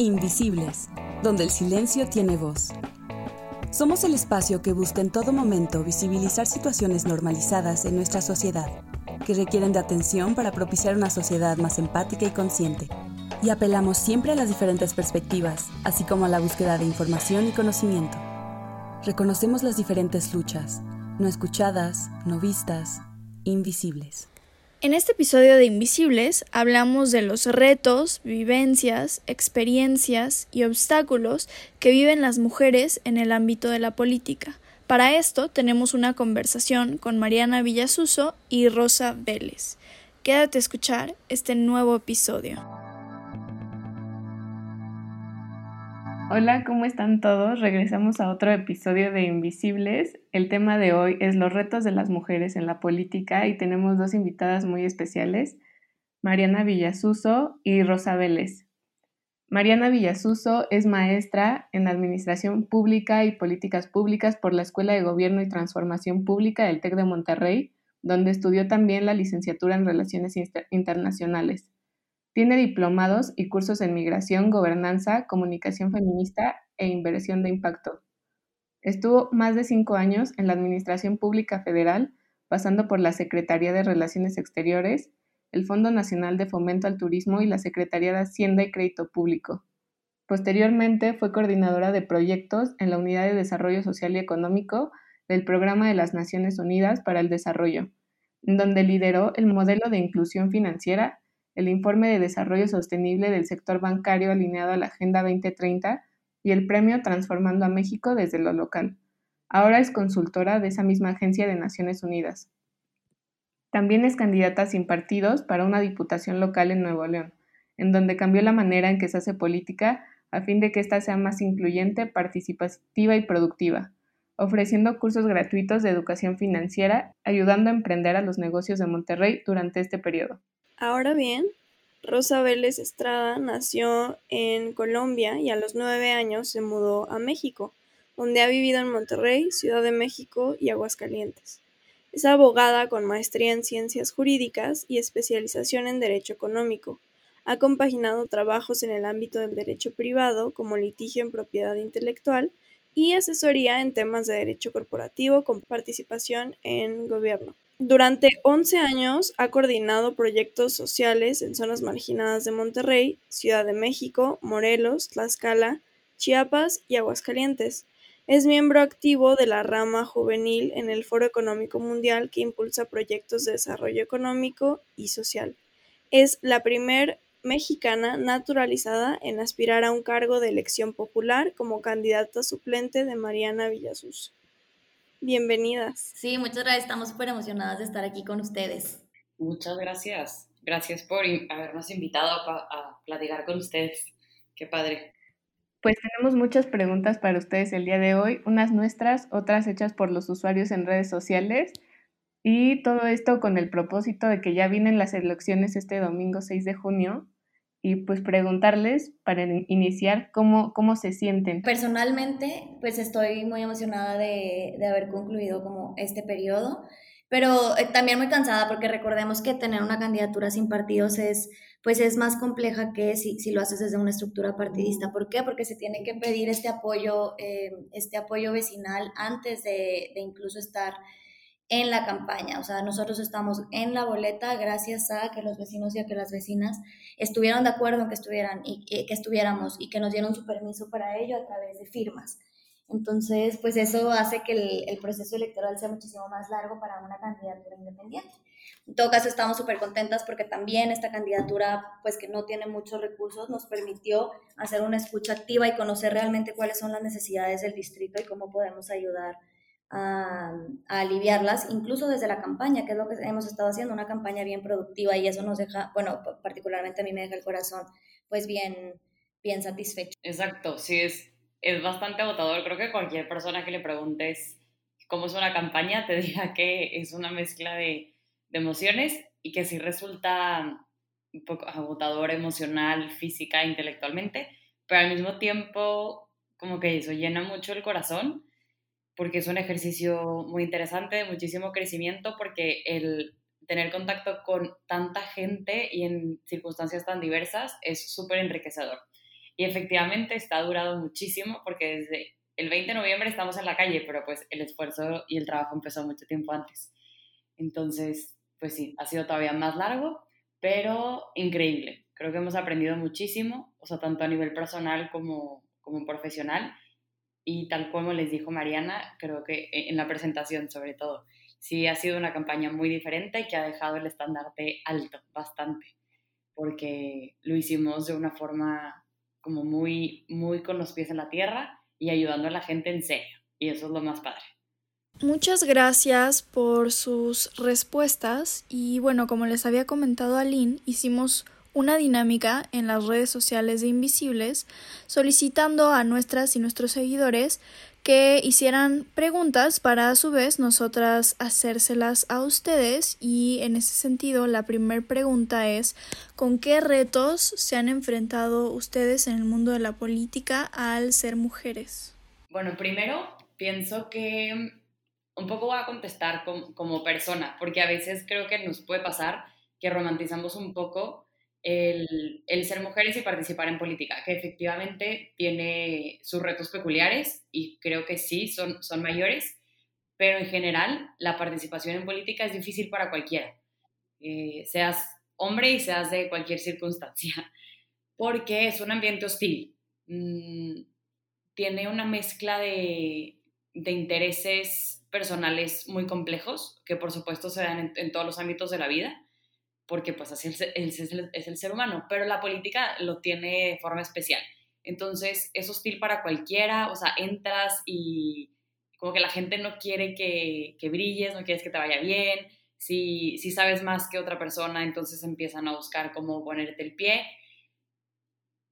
Invisibles, donde el silencio tiene voz. Somos el espacio que busca en todo momento visibilizar situaciones normalizadas en nuestra sociedad, que requieren de atención para propiciar una sociedad más empática y consciente. Y apelamos siempre a las diferentes perspectivas, así como a la búsqueda de información y conocimiento. Reconocemos las diferentes luchas, no escuchadas, no vistas, invisibles. En este episodio de Invisibles hablamos de los retos, vivencias, experiencias y obstáculos que viven las mujeres en el ámbito de la política. Para esto tenemos una conversación con Mariana Villasuso y Rosa Vélez. Quédate a escuchar este nuevo episodio. Hola, ¿cómo están todos? Regresamos a otro episodio de Invisibles. El tema de hoy es los retos de las mujeres en la política y tenemos dos invitadas muy especiales, Mariana Villasuso y Rosa Vélez. Mariana Villasuso es maestra en Administración Pública y Políticas Públicas por la Escuela de Gobierno y Transformación Pública del TEC de Monterrey, donde estudió también la licenciatura en Relaciones Internacionales. Tiene diplomados y cursos en migración, gobernanza, comunicación feminista e inversión de impacto. Estuvo más de cinco años en la Administración Pública Federal, pasando por la Secretaría de Relaciones Exteriores, el Fondo Nacional de Fomento al Turismo y la Secretaría de Hacienda y Crédito Público. Posteriormente fue coordinadora de proyectos en la Unidad de Desarrollo Social y Económico del Programa de las Naciones Unidas para el Desarrollo, donde lideró el modelo de inclusión financiera el Informe de Desarrollo Sostenible del Sector Bancario alineado a la Agenda 2030 y el Premio Transformando a México desde lo local. Ahora es consultora de esa misma agencia de Naciones Unidas. También es candidata sin partidos para una diputación local en Nuevo León, en donde cambió la manera en que se hace política a fin de que ésta sea más incluyente, participativa y productiva, ofreciendo cursos gratuitos de educación financiera, ayudando a emprender a los negocios de Monterrey durante este periodo. Ahora bien, Rosa Vélez Estrada nació en Colombia y a los nueve años se mudó a México, donde ha vivido en Monterrey, Ciudad de México y Aguascalientes. Es abogada con maestría en ciencias jurídicas y especialización en derecho económico. Ha compaginado trabajos en el ámbito del derecho privado como litigio en propiedad intelectual y asesoría en temas de derecho corporativo con participación en gobierno. Durante 11 años ha coordinado proyectos sociales en zonas marginadas de Monterrey, Ciudad de México, Morelos, Tlaxcala, Chiapas y Aguascalientes. Es miembro activo de la rama juvenil en el Foro Económico Mundial que impulsa proyectos de desarrollo económico y social. Es la primer mexicana naturalizada en aspirar a un cargo de elección popular como candidata suplente de Mariana Villasus. Bienvenidas. Sí, muchas gracias. Estamos súper emocionadas de estar aquí con ustedes. Muchas gracias. Gracias por habernos invitado a, platicar con ustedes. Qué padre. Pues tenemos muchas preguntas para ustedes el día de hoy, unas nuestras, otras hechas por los usuarios en redes sociales. Y todo esto con el propósito de que ya vienen las elecciones este domingo 6 de junio y pues preguntarles para iniciar cómo, cómo se sienten. Personalmente, pues estoy muy emocionada de, de haber concluido como este periodo, pero eh, también muy cansada porque recordemos que tener una candidatura sin partidos es pues es más compleja que si, si lo haces desde una estructura partidista. ¿Por qué? Porque se tiene que pedir este apoyo, eh, este apoyo vecinal antes de, de incluso estar en la campaña. O sea, nosotros estamos en la boleta gracias a que los vecinos y a que las vecinas estuvieron de acuerdo en que estuvieran y que estuviéramos y que nos dieron su permiso para ello a través de firmas. Entonces, pues eso hace que el, el proceso electoral sea muchísimo más largo para una candidatura independiente. En todo caso, estamos súper contentas porque también esta candidatura, pues que no tiene muchos recursos, nos permitió hacer una escucha activa y conocer realmente cuáles son las necesidades del distrito y cómo podemos ayudar a, aliviarlas, incluso desde la campaña, que es lo que hemos estado haciendo, una campaña bien productiva y eso nos deja, bueno, particularmente a mí me deja el corazón pues bien, bien satisfecho. Exacto, sí, es, es bastante agotador. Creo que cualquier persona que le preguntes cómo es una campaña te diga que es una mezcla de, de emociones y que sí resulta un poco agotador emocional, física, intelectualmente, pero al mismo tiempo como que eso llena mucho el corazón porque es un ejercicio muy interesante, muchísimo crecimiento, porque el tener contacto con tanta gente y en circunstancias tan diversas es súper enriquecedor. Y efectivamente está durado muchísimo porque desde el 20 de noviembre estamos en la calle, pero pues el esfuerzo y el trabajo empezó mucho tiempo antes. Entonces, pues sí, ha sido todavía más largo, pero increíble. Creo que hemos aprendido muchísimo, o sea, tanto a nivel personal como, como profesional. Y tal como les dijo Mariana, creo que en la presentación sobre todo, sí ha sido una campaña muy diferente que ha dejado el estandarte alto, bastante, porque lo hicimos de una forma como muy, muy con los pies en la tierra y ayudando a la gente en serio. Y eso es lo más padre. Muchas gracias por sus respuestas y bueno, como les había comentado Aline, hicimos una dinámica en las redes sociales de Invisibles solicitando a nuestras y nuestros seguidores que hicieran preguntas para a su vez nosotras hacérselas a ustedes y en ese sentido la primera pregunta es ¿con qué retos se han enfrentado ustedes en el mundo de la política al ser mujeres? Bueno, primero pienso que un poco voy a contestar como, como persona porque a veces creo que nos puede pasar que romantizamos un poco el, ser mujeres y participar en política, que efectivamente tiene sus retos peculiares y creo que sí, son, son mayores, pero en general la participación en política es difícil para cualquiera, eh, seas hombre y seas de cualquier circunstancia, porque es un ambiente hostil, mm, tiene una mezcla de, de, intereses personales muy complejos, que por supuesto se dan en todos los ámbitos de la vida, porque pues así es el, es el ser humano, pero la política lo tiene de forma especial. Entonces es hostil para cualquiera, o sea, entras y como que la gente no quiere que, que brilles, no quieres que te vaya bien, si, si sabes más que otra persona, entonces empiezan a buscar cómo ponerte el pie.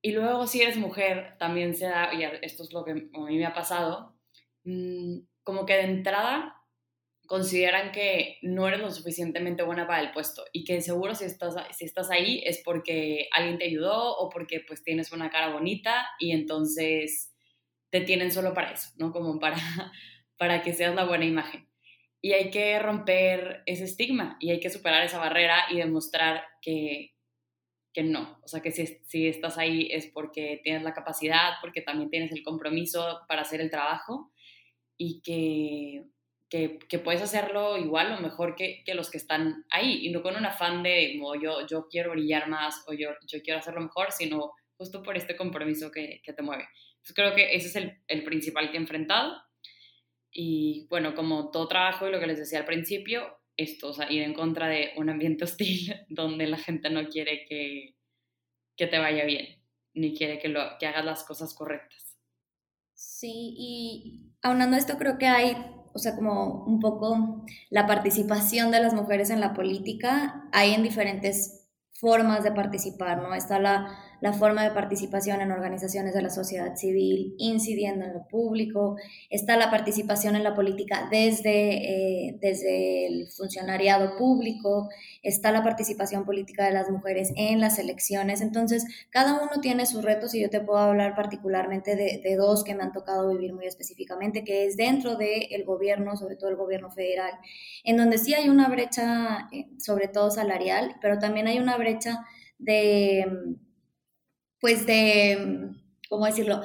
Y luego si eres mujer, también se da, y esto es lo que a mí me ha pasado, mm, como que de entrada consideran que no eres lo suficientemente buena para el puesto y que seguro si estás, si estás ahí es porque alguien te ayudó o porque pues tienes una cara bonita y entonces te tienen solo para eso, ¿no? Como para, para que seas la buena imagen. Y hay que romper ese estigma y hay que superar esa barrera y demostrar que, que no. O sea, que si, si estás ahí es porque tienes la capacidad, porque también tienes el compromiso para hacer el trabajo y que que, puedes hacerlo igual o mejor que, que, los que están ahí y no con un afán de como yo, yo quiero brillar más o yo, yo quiero hacerlo mejor, sino justo por este compromiso que, que te mueve. Entonces creo que ese es el, el, principal que he enfrentado y bueno, como todo trabajo y lo que les decía al principio, esto, o sea, ir en contra de un ambiente hostil donde la gente no quiere que, que te vaya bien, ni quiere que, lo, que hagas las cosas correctas. Sí, y aunando esto creo que hay o sea, como un poco la participación de las mujeres en la política, hay en diferentes formas de participar, ¿no? Está la la forma de participación en organizaciones de la sociedad civil, incidiendo en lo público, está la participación en la política desde, eh, desde el funcionariado público, está la participación política de las mujeres en las elecciones. Entonces, cada uno tiene sus retos y yo te puedo hablar particularmente de, de dos que me han tocado vivir muy específicamente, que es dentro del gobierno, sobre todo el gobierno federal, en donde sí hay una brecha, eh, sobre todo salarial, pero también hay una brecha de pues de, ¿cómo decirlo?,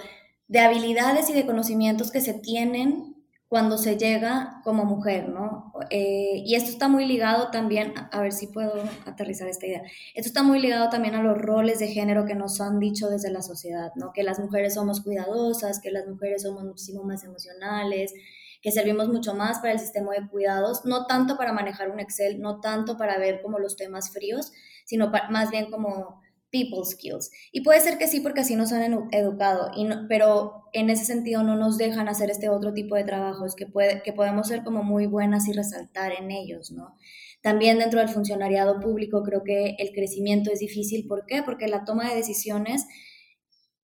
de habilidades y de conocimientos que se tienen cuando se llega como mujer, ¿no? Eh, y esto está muy ligado también, a ver si puedo aterrizar esta idea, esto está muy ligado también a los roles de género que nos han dicho desde la sociedad, ¿no? Que las mujeres somos cuidadosas, que las mujeres somos muchísimo más emocionales, que servimos mucho más para el sistema de cuidados, no tanto para manejar un Excel, no tanto para ver como los temas fríos, sino más bien como people skills. Y puede ser que sí, porque así nos han educado, y pero en ese sentido no nos dejan hacer este otro tipo de trabajos que, puede, que podemos ser como muy buenas y resaltar en ellos, ¿no? También dentro del funcionariado público creo que el crecimiento es difícil. ¿Por qué? Porque la toma de decisiones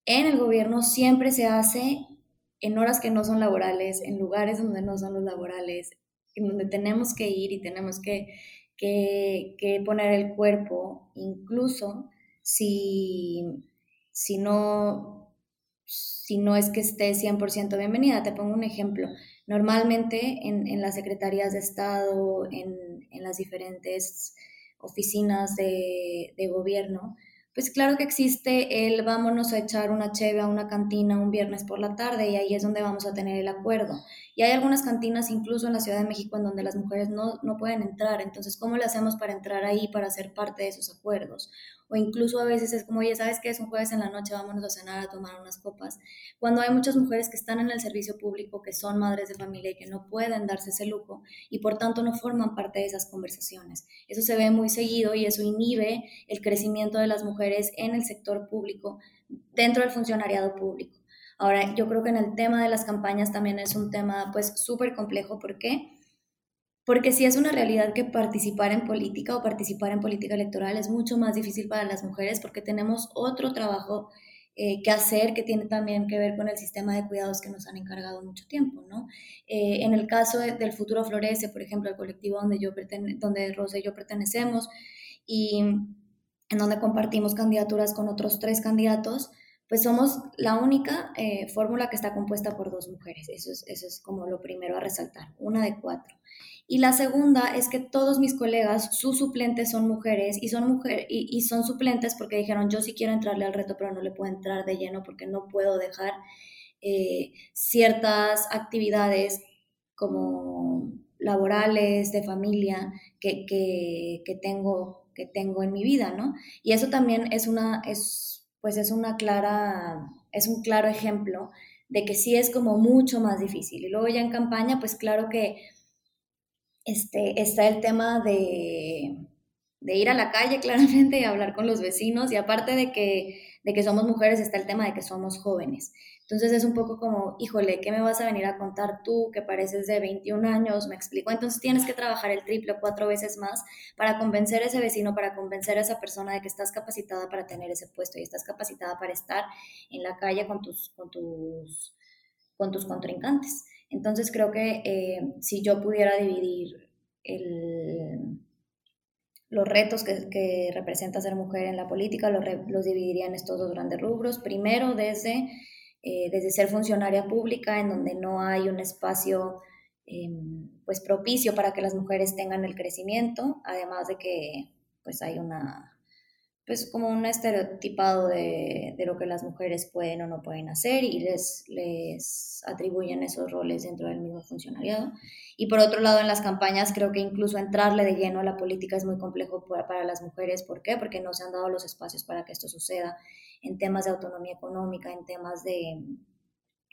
en el gobierno siempre se hace en horas que no son laborales, en lugares donde no son los laborales, en donde tenemos que ir y tenemos que, que, que poner el cuerpo, incluso si, si, no, si no es que esté 100% bienvenida. Te pongo un ejemplo. Normalmente en, en las secretarías de Estado, en, en las diferentes oficinas de, de, gobierno, pues claro que existe el vámonos a echar una cheve a una cantina un viernes por la tarde y ahí es donde vamos a tener el acuerdo. Y hay algunas cantinas incluso en la Ciudad de México en donde las mujeres no, no pueden entrar. Entonces, ¿cómo le hacemos para entrar ahí, para ser parte de esos acuerdos? o incluso a veces es como, oye, ¿sabes qué? Es un jueves en la noche, vámonos a cenar, a tomar unas copas. Cuando hay muchas mujeres que están en el servicio público, que son madres de familia y que no pueden darse ese lujo y por tanto no forman parte de esas conversaciones. Eso se ve muy seguido y eso inhibe el crecimiento de las mujeres en el sector público, dentro del funcionariado público. Ahora, yo creo que en el tema de las campañas también es un tema pues súper complejo. ¿Por qué? porque sí es una realidad que participar en política o participar en política electoral es mucho más difícil para las mujeres porque tenemos otro trabajo eh, que hacer que tiene también que ver con el sistema de cuidados que nos han encargado mucho tiempo, ¿no? Eh, en el caso del Futuro Florece, por ejemplo, el colectivo donde, yo donde Rosa y yo pertenecemos y en donde compartimos candidaturas con otros tres candidatos, pues somos la única eh, fórmula que está compuesta por dos mujeres. Eso es, eso es como lo primero a resaltar, una de cuatro. Y la segunda es que todos mis colegas, sus suplentes son mujeres y son, mujer, y, son suplentes porque dijeron, yo sí quiero entrarle al reto, pero no le puedo entrar de lleno porque no puedo dejar eh, ciertas actividades como laborales, de familia, que, que, que, tengo, que tengo en mi vida, ¿no? Y eso también es una... Es, pues es una clara, es un claro ejemplo de que sí es como mucho más difícil. Y luego ya en campaña, pues claro que este, está el tema de, de ir a la calle claramente y hablar con los vecinos y aparte de que, de que somos mujeres está el tema de que somos jóvenes. Entonces es un poco como, híjole, ¿qué me vas a venir a contar tú que pareces de 21 años? Me explico. Entonces tienes que trabajar el triple o cuatro veces más para convencer a ese vecino, para convencer a esa persona de que estás capacitada para tener ese puesto y estás capacitada para estar en la calle con tus, con tus, con tus contrincantes. Entonces creo que eh, si yo pudiera dividir el, los retos que, que, representa ser mujer en la política, los, los dividiría en estos dos grandes rubros. Primero, desde eh, desde ser funcionaria pública, en donde no hay un espacio em, pues propicio para que las mujeres tengan el crecimiento, además de que pues hay una pues como un estereotipado de, de, lo que las mujeres pueden o no pueden hacer y les, les atribuyen esos roles dentro del mismo funcionariado. Y por otro lado, en las campañas creo que incluso entrarle de lleno a la política es muy complejo para, para las mujeres. ¿Por qué? Porque no se han dado los espacios para que esto suceda en temas de autonomía económica, en temas de,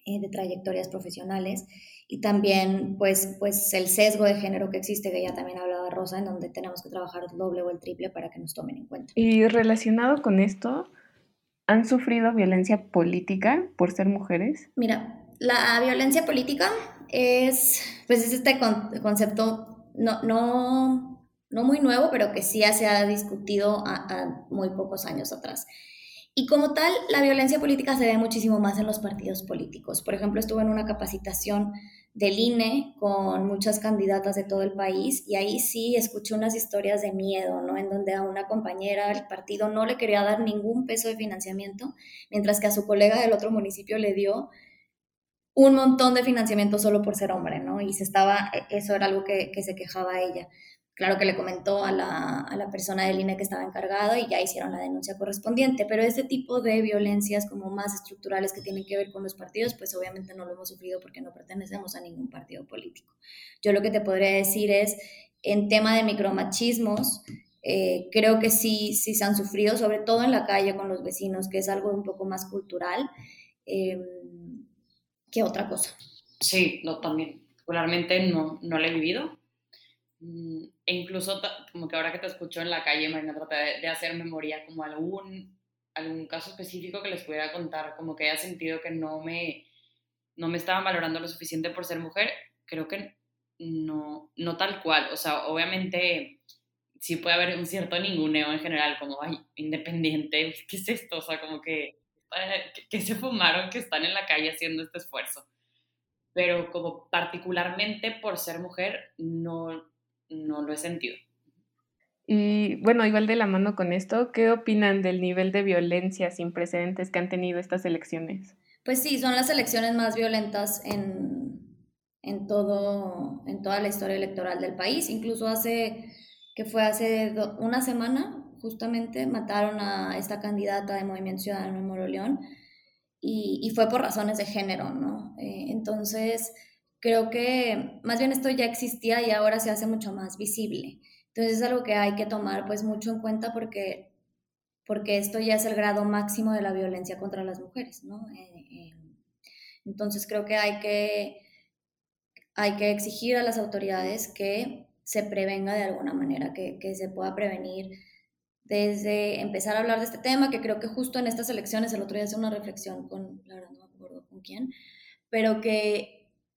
eh, de trayectorias profesionales y también pues, pues el sesgo de género que existe, que ya también hablaba Rosa, en donde tenemos que trabajar doble o el triple para que nos tomen en cuenta. Y relacionado con esto, ¿han sufrido violencia política por ser mujeres? Mira, la violencia política es, pues es este concepto no, no, no muy nuevo, pero que sí se ha discutido a muy pocos años atrás. Y como tal, la violencia política se ve muchísimo más en los partidos políticos. Por ejemplo, estuve en una capacitación del INE con muchas candidatas de todo el país y ahí sí escuché unas historias de miedo, ¿no? En donde a una compañera del partido no le quería dar ningún peso de financiamiento, mientras que a su colega del otro municipio le dio un montón de financiamiento solo por ser hombre, ¿no? Y se estaba, eso era algo que, que se quejaba ella. Claro que le comentó a la, a la persona del INE que estaba encargado y ya hicieron la denuncia correspondiente, pero este tipo de violencias como más estructurales que tienen que ver con los partidos, pues obviamente no lo hemos sufrido porque no pertenecemos a ningún partido político. Yo lo que te podría decir es, en tema de micromachismos, eh, creo que sí, sí se han sufrido, sobre todo en la calle con los vecinos, que es algo un poco más cultural eh, que otra cosa. Sí, no, también. Particularmente no, no lo he vivido Mm, e incluso como que ahora que te escucho en la calle, me traté de, de, hacer memoria como algún, algún caso específico que les pudiera contar, como que haya sentido que no me, no me estaban valorando lo suficiente por ser mujer, creo que no, no tal cual. O sea, obviamente sí puede haber un cierto ninguneo en general, como, ay, independiente, ¿qué es esto? O sea, como que, que se fumaron que están en la calle haciendo este esfuerzo. Pero como particularmente por ser mujer, no, no lo he sentido. Y bueno, igual de la mano con esto, ¿qué opinan del nivel de violencia sin precedentes que han tenido estas elecciones? Pues sí, son las elecciones más violentas en, en, todo, en toda la historia electoral del país. Incluso hace, que fue hace una semana, justamente mataron a esta candidata de Movimiento Ciudadano en Moroleón y, y fue por razones de género, ¿no? Eh, entonces, creo que más bien esto ya existía y ahora se hace mucho más visible. Entonces es algo que hay que tomar pues mucho en cuenta porque, porque esto ya es el grado máximo de la violencia contra las mujeres, ¿no? Eh, eh, entonces creo que hay que, hay que exigir a las autoridades que se prevenga de alguna manera, que, que se pueda prevenir desde empezar a hablar de este tema, que creo que justo en estas elecciones, el otro día hice una reflexión con, la verdad no me acuerdo con quién, pero que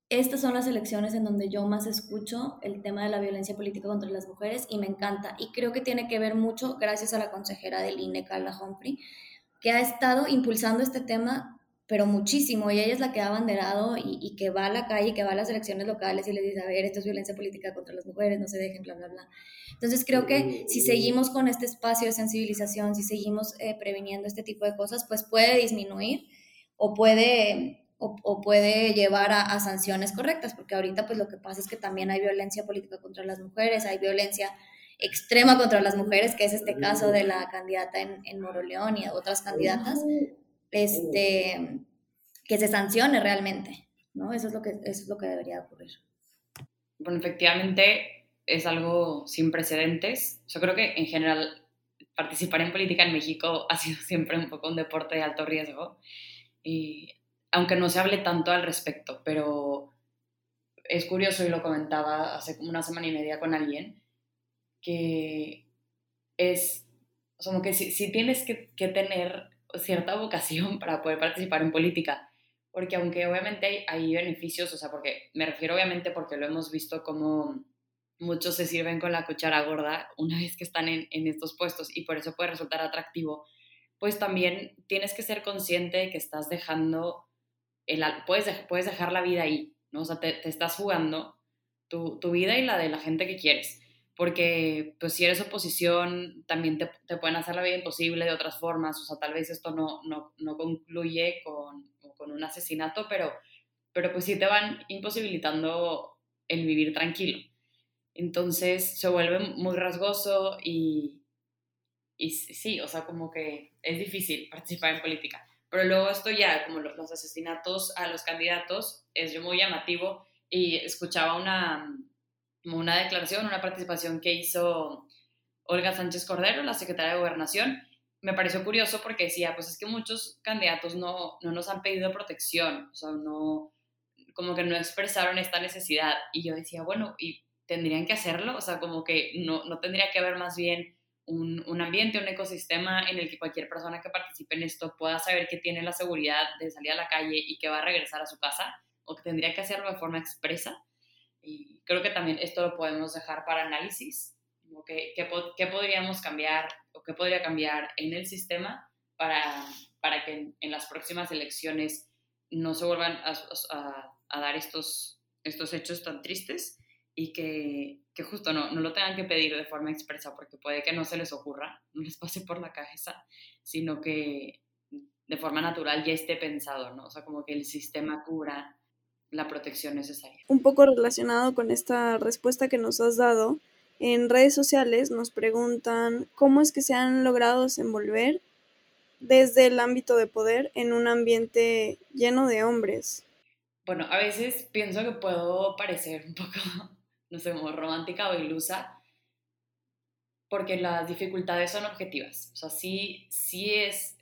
estas son las elecciones en donde yo más escucho el tema de la violencia política contra las mujeres y me encanta. Y creo que tiene que ver mucho, gracias a la consejera del INE, Carla Humphrey, que ha estado impulsando este tema pero muchísimo, y ella es la que ha abanderado y, y, que va a la calle, y que va a las elecciones locales y le dice, a ver, esto es violencia política contra las mujeres, no se dejen, bla, bla, bla. Entonces creo que si seguimos con este espacio de sensibilización, si seguimos eh, previniendo este tipo de cosas, pues puede disminuir o puede, o, o puede llevar a, a, sanciones correctas, porque ahorita pues lo que pasa es que también hay violencia política contra las mujeres, hay violencia extrema contra las mujeres, que es este caso de la candidata en, en Moroleón y otras candidatas, este, que se sancione realmente, ¿no? Eso es lo que, eso es lo que debería ocurrir. Bueno, efectivamente es algo sin precedentes. Yo creo que en general participar en política en México ha sido siempre un poco un deporte de alto riesgo, y, aunque no se hable tanto al respecto, pero es curioso y lo comentaba hace como una semana y media con alguien, que es como que si, tienes que, tener cierta vocación para poder participar en política, porque aunque obviamente hay, beneficios, o sea, porque me refiero obviamente porque lo hemos visto como muchos se sirven con la cuchara gorda una vez que están en, en estos puestos y por eso puede resultar atractivo, pues también tienes que ser consciente de que estás dejando, el, puedes, puedes dejar la vida ahí, ¿no? O sea, te, estás jugando tu, tu, vida y la de la gente que quieres porque pues si eres oposición también te, te, pueden hacer la vida imposible de otras formas, o sea, tal vez esto no, no, no concluye con, con, un asesinato, pero, pero pues sí te van imposibilitando el vivir tranquilo. Entonces se vuelve muy rasgoso y, y sí, o sea, como que es difícil participar en política. Pero luego esto ya, como los asesinatos a los candidatos, es muy llamativo y escuchaba una una declaración, una participación que hizo Olga Sánchez Cordero, la secretaria de Gobernación. Me pareció curioso porque decía, pues es que muchos candidatos no, no nos han pedido protección, o sea, no, como que no expresaron esta necesidad. Y yo decía, bueno, ¿y tendrían que hacerlo? O sea, como que no, no tendría que haber más bien un, un, ambiente, un ecosistema en el que cualquier persona que participe en esto pueda saber que tiene la seguridad de salir a la calle y que va a regresar a su casa, o que tendría que hacerlo de forma expresa. Y creo que también esto lo podemos dejar para análisis, ¿Qué, qué, podríamos cambiar o qué podría cambiar en el sistema para, para que en, en, las próximas elecciones no se vuelvan a, a, a, dar estos, estos hechos tan tristes y que, que justo no, no, lo tengan que pedir de forma expresa porque puede que no se les ocurra, no les pase por la cabeza, sino que de forma natural ya esté pensado, ¿no? O sea, como que el sistema cura la protección necesaria. Un poco relacionado con esta respuesta que nos has dado, en redes sociales nos preguntan cómo es que se han logrado desenvolver desde el ámbito de poder en un ambiente lleno de hombres. Bueno, a veces pienso que puedo parecer un poco, no sé, como romántica o ilusa, porque las dificultades son objetivas. O sea, sí, sí es,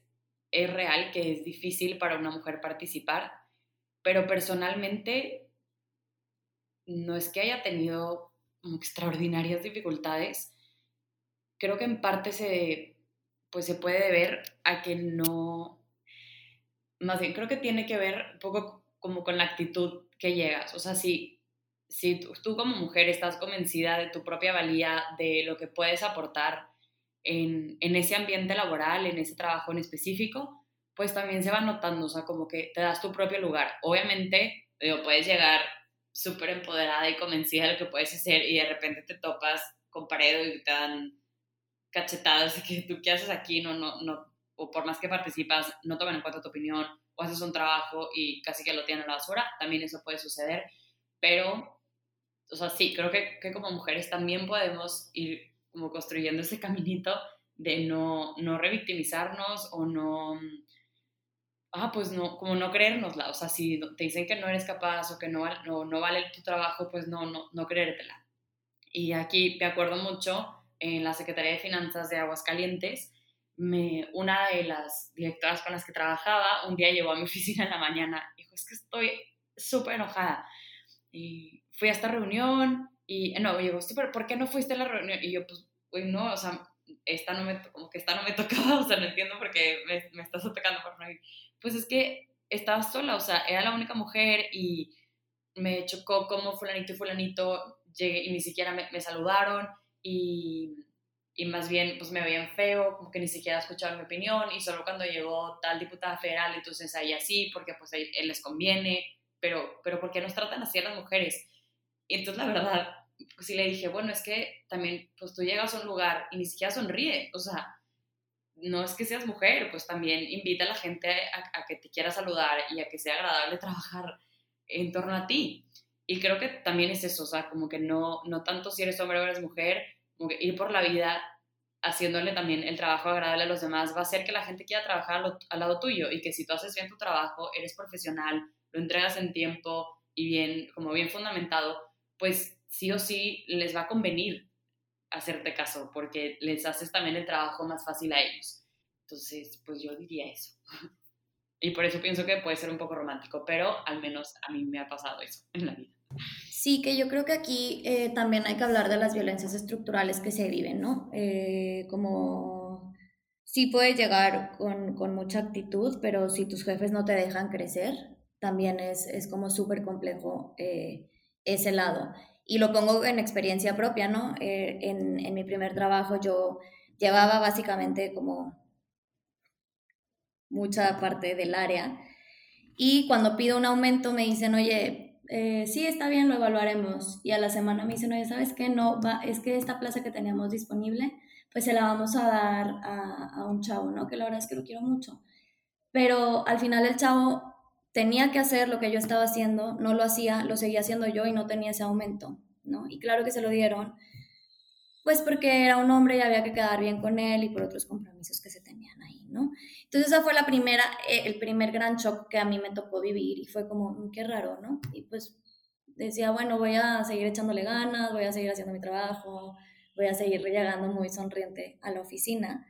es real que es difícil para una mujer participar, pero personalmente no es que haya tenido extraordinarias dificultades, creo que en parte se, pues se puede ver a que no, más bien creo que tiene que ver un poco como con la actitud que llegas, o sea, si, si tú como mujer estás convencida de tu propia valía, de lo que puedes aportar en, en ese ambiente laboral, en ese trabajo en específico, pues también se va notando, o sea, como que te das tu propio lugar. Obviamente, digo, puedes llegar súper empoderada y convencida de lo que puedes hacer y de repente te topas con pared y te dan cachetadas que tú qué haces aquí, no, no, no, o por más que participas, no toman en cuenta tu opinión, o haces un trabajo y casi que lo tienen a la basura, también eso puede suceder, pero, o sea, sí, creo que, que como mujeres también podemos ir como construyendo ese caminito de no, no revictimizarnos o no, ah, pues no, como no creérnosla, o sea, si te dicen que no eres capaz o que no, no, no vale tu trabajo, pues no, no, no creértela. Y aquí me acuerdo mucho en la Secretaría de Finanzas de Aguascalientes, me, una de las directoras con las que trabajaba un día llegó a mi oficina en la mañana y dijo, es que estoy súper enojada. Y fui a esta reunión y, no, digo, sí, pero ¿por qué no fuiste a la reunión? Y yo, pues, pues no, o sea, esta no me, como que esta no me tocaba, o sea, no entiendo por qué me, me estás atacando por no ir. Pues es que estaba sola, o sea, era la única mujer y me chocó como fulanito y fulanito llegué y ni siquiera me, me saludaron y, y, más bien pues me veían feo, como que ni siquiera escucharon mi opinión y solo cuando llegó tal diputada federal, entonces ahí así, porque pues él, les conviene, pero, pero ¿por qué nos tratan así a las mujeres? Y entonces la verdad, pues sí le dije, bueno, es que también pues tú llegas a un lugar y ni siquiera sonríe, o sea, no es que seas mujer, pues también invita a la gente a, a que te quiera saludar y a que sea agradable trabajar en torno a ti. Y creo que también es eso, o sea, como que no, no tanto si eres hombre o eres mujer, como que ir por la vida haciéndole también el trabajo agradable a los demás va a hacer que la gente quiera trabajar al, lado tuyo y que si tú haces bien tu trabajo, eres profesional, lo entregas en tiempo y bien, como bien fundamentado, pues sí o sí les va a convenir hacerte caso porque les haces también el trabajo más fácil a ellos. Entonces, pues yo diría eso. Y por eso pienso que puede ser un poco romántico, pero al menos a mí me ha pasado eso en la vida. Sí, que yo creo que aquí eh, también hay que hablar de las violencias estructurales que se viven, ¿no? Eh, como sí puedes llegar con, con, mucha actitud, pero si tus jefes no te dejan crecer, también es, es como súper complejo eh, ese lado. Y lo pongo en experiencia propia, ¿no? en, en mi primer trabajo yo llevaba básicamente como mucha parte del área. Y cuando pido un aumento me dicen, oye, eh, sí, está bien, lo evaluaremos. Y a la semana me dicen, oye, ¿sabes qué? No, va, es que esta plaza que teníamos disponible, pues se la vamos a dar a, a un chavo, ¿no? Que la verdad es que lo quiero mucho. Pero al final el chavo tenía que hacer lo que yo estaba haciendo, no lo hacía, lo seguía haciendo yo y no tenía ese aumento, ¿no? Y claro que se lo dieron, pues porque era un hombre y había que quedar bien con él y por otros compromisos que se tenían ahí, ¿no? Entonces esa fue la primera, eh, el primer gran shock que a mí me tocó vivir y fue como, mm, qué raro, ¿no? Y pues decía, bueno, voy a seguir echándole ganas, voy a seguir haciendo mi trabajo, voy a seguir llegando muy sonriente a la oficina.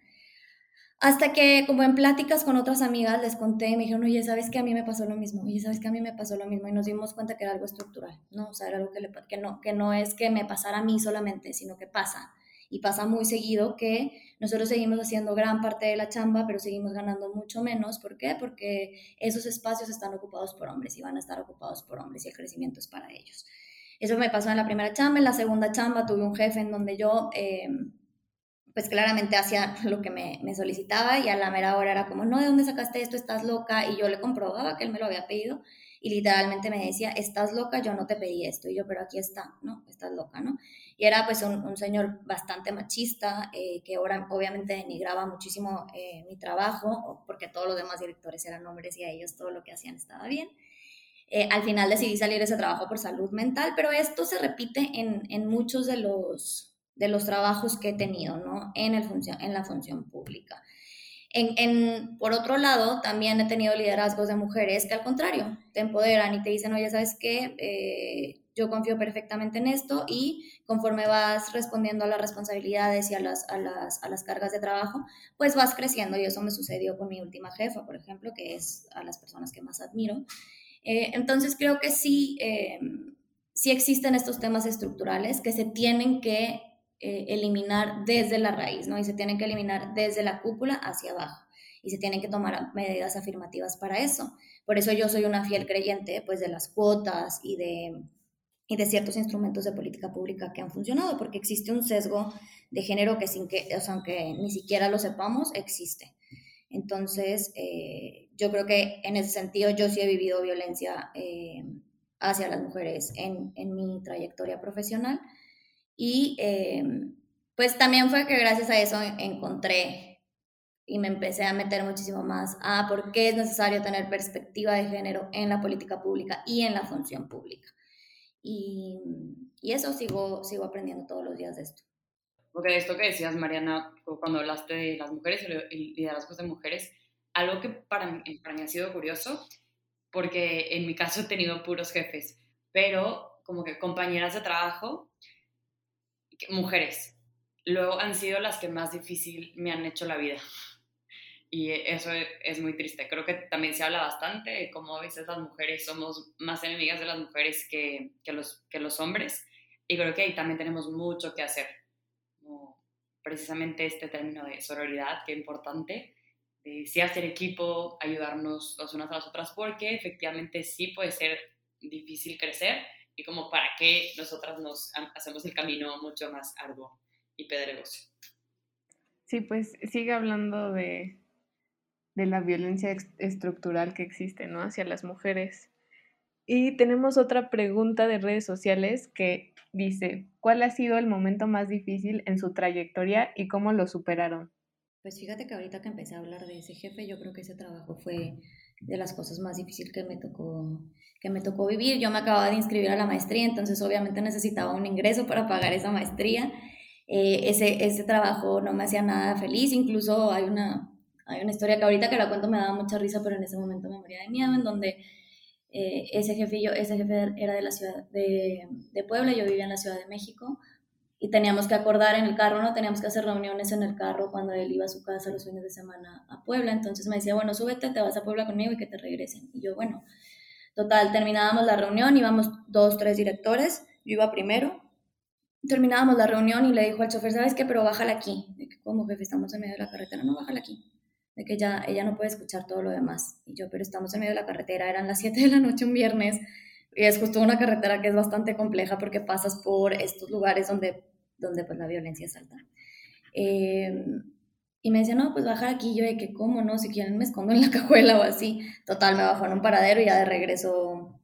Hasta que, como en pláticas con otras amigas, les conté y me dijeron, oye, ¿sabes que a mí me pasó lo mismo? Oye, ¿sabes que a mí me pasó lo mismo? Y nos dimos cuenta que era algo estructural, ¿no? O sea, era algo que, le, que, no, que no es que me pasara a mí solamente, sino que pasa y pasa muy seguido que nosotros seguimos haciendo gran parte de la chamba, pero seguimos ganando mucho menos. ¿Por qué? Porque esos espacios están ocupados por hombres y van a estar ocupados por hombres y el crecimiento es para ellos. Eso me pasó en la primera chamba. En la segunda chamba tuve un jefe en donde yo, em, pues claramente hacía lo que me, me, solicitaba y a la mera hora era como, no, ¿de dónde sacaste esto? Estás loca. Y yo le comprobaba que él me lo había pedido y literalmente me decía, estás loca, yo no te pedí esto. Y yo, pero aquí está, ¿no? Estás loca, ¿no? Y era pues un, señor bastante machista, eh, que ahora obviamente denigraba muchísimo eh, mi trabajo, porque todos los demás directores eran hombres y a ellos todo lo que hacían estaba bien. Eh, al final decidí salir de ese trabajo por salud mental, pero esto se repite en, en muchos de los, de los trabajos que he tenido, ¿no? En, el función, en la función pública. En, en, por otro lado, también he tenido liderazgos de mujeres que al contrario, te empoderan y te dicen, oye, ¿sabes qué? yo confío perfectamente en esto y conforme vas respondiendo a las responsabilidades y a las, a las, a las cargas de trabajo, pues vas creciendo y eso me sucedió con mi última jefa, por ejemplo, que es a las personas que más admiro. Eh, entonces creo que sí, eh, sí existen estos temas estructurales que se tienen que eh, eliminar desde la raíz, ¿no? Y se tienen que eliminar desde la cúpula hacia abajo y se tienen que tomar medidas afirmativas para eso. Por eso yo soy una fiel creyente pues de las cuotas y de y de ciertos instrumentos de política pública que han funcionado, porque existe un sesgo de género que sin que, o sea, aunque ni siquiera lo sepamos, existe. Entonces, eh, yo creo que en ese sentido yo sí he vivido violencia eh, hacia las mujeres en, en, mi trayectoria profesional y eh, pues también fue que gracias a eso encontré y me empecé a meter muchísimo más a por qué es necesario tener perspectiva de género en la política pública y en la función pública. Y, y, eso sigo, sigo aprendiendo todos los días de esto. porque de esto que decías, Mariana, cuando hablaste de las mujeres y liderazgos de mujeres, algo que para mí, para mí ha sido curioso, porque en mi caso he tenido puros jefes, pero como que compañeras de trabajo, mujeres, luego han sido las que más difícil me han hecho la vida. Y eso es muy triste. Creo que también se habla bastante de cómo a veces las mujeres somos más enemigas de las mujeres que, que los, que los hombres. Y creo que ahí también tenemos mucho que hacer. precisamente este término de sororidad, que es importante. De sí hacer equipo, ayudarnos las unas a las otras, porque efectivamente sí puede ser difícil crecer y como para qué nosotras nos hacemos el camino mucho más arduo y pedregoso. Sí, pues sigue hablando de, de la violencia estructural que existe, ¿no? Hacia las mujeres. Y tenemos otra pregunta de redes sociales que dice, ¿cuál ha sido el momento más difícil en su trayectoria y cómo lo superaron? Pues fíjate que ahorita que empecé a hablar de ese jefe, yo creo que ese trabajo fue de las cosas más difíciles que me tocó que me tocó vivir. Yo me acababa de inscribir a la maestría, entonces obviamente necesitaba un ingreso para pagar esa maestría. Eh, ese, ese trabajo no me hacía nada feliz, incluso hay una, hay una historia que ahorita que la cuento me daba mucha risa, pero en ese momento me moría de miedo, en donde eh, ese, jefe yo, ese jefe era de la ciudad de, de, Puebla, yo vivía en la Ciudad de México, y teníamos que acordar en el carro, ¿no? Teníamos que hacer reuniones en el carro cuando él iba a su casa los fines de semana a Puebla, entonces me decía, bueno, súbete, te vas a Puebla conmigo y que te regresen. Y yo, bueno, total, terminábamos la reunión, íbamos dos, tres directores, yo iba primero, terminábamos la reunión y le dijo al chofer, ¿sabes qué? Pero bájala aquí. De que, ¿cómo, jefe? Estamos en medio de la carretera. No, bájala aquí de que ya, ella no puede escuchar todo lo demás. Y yo, pero estamos en medio de la carretera, eran las 7 de la noche un viernes, y es justo una carretera que es bastante compleja porque pasas por estos lugares donde, donde pues la violencia es alta. Em, y me decía, no, pues bajar aquí, yo de que cómo, no, si quieren me escondo en la cajuela o así. Total, me bajó en un paradero y ya de regreso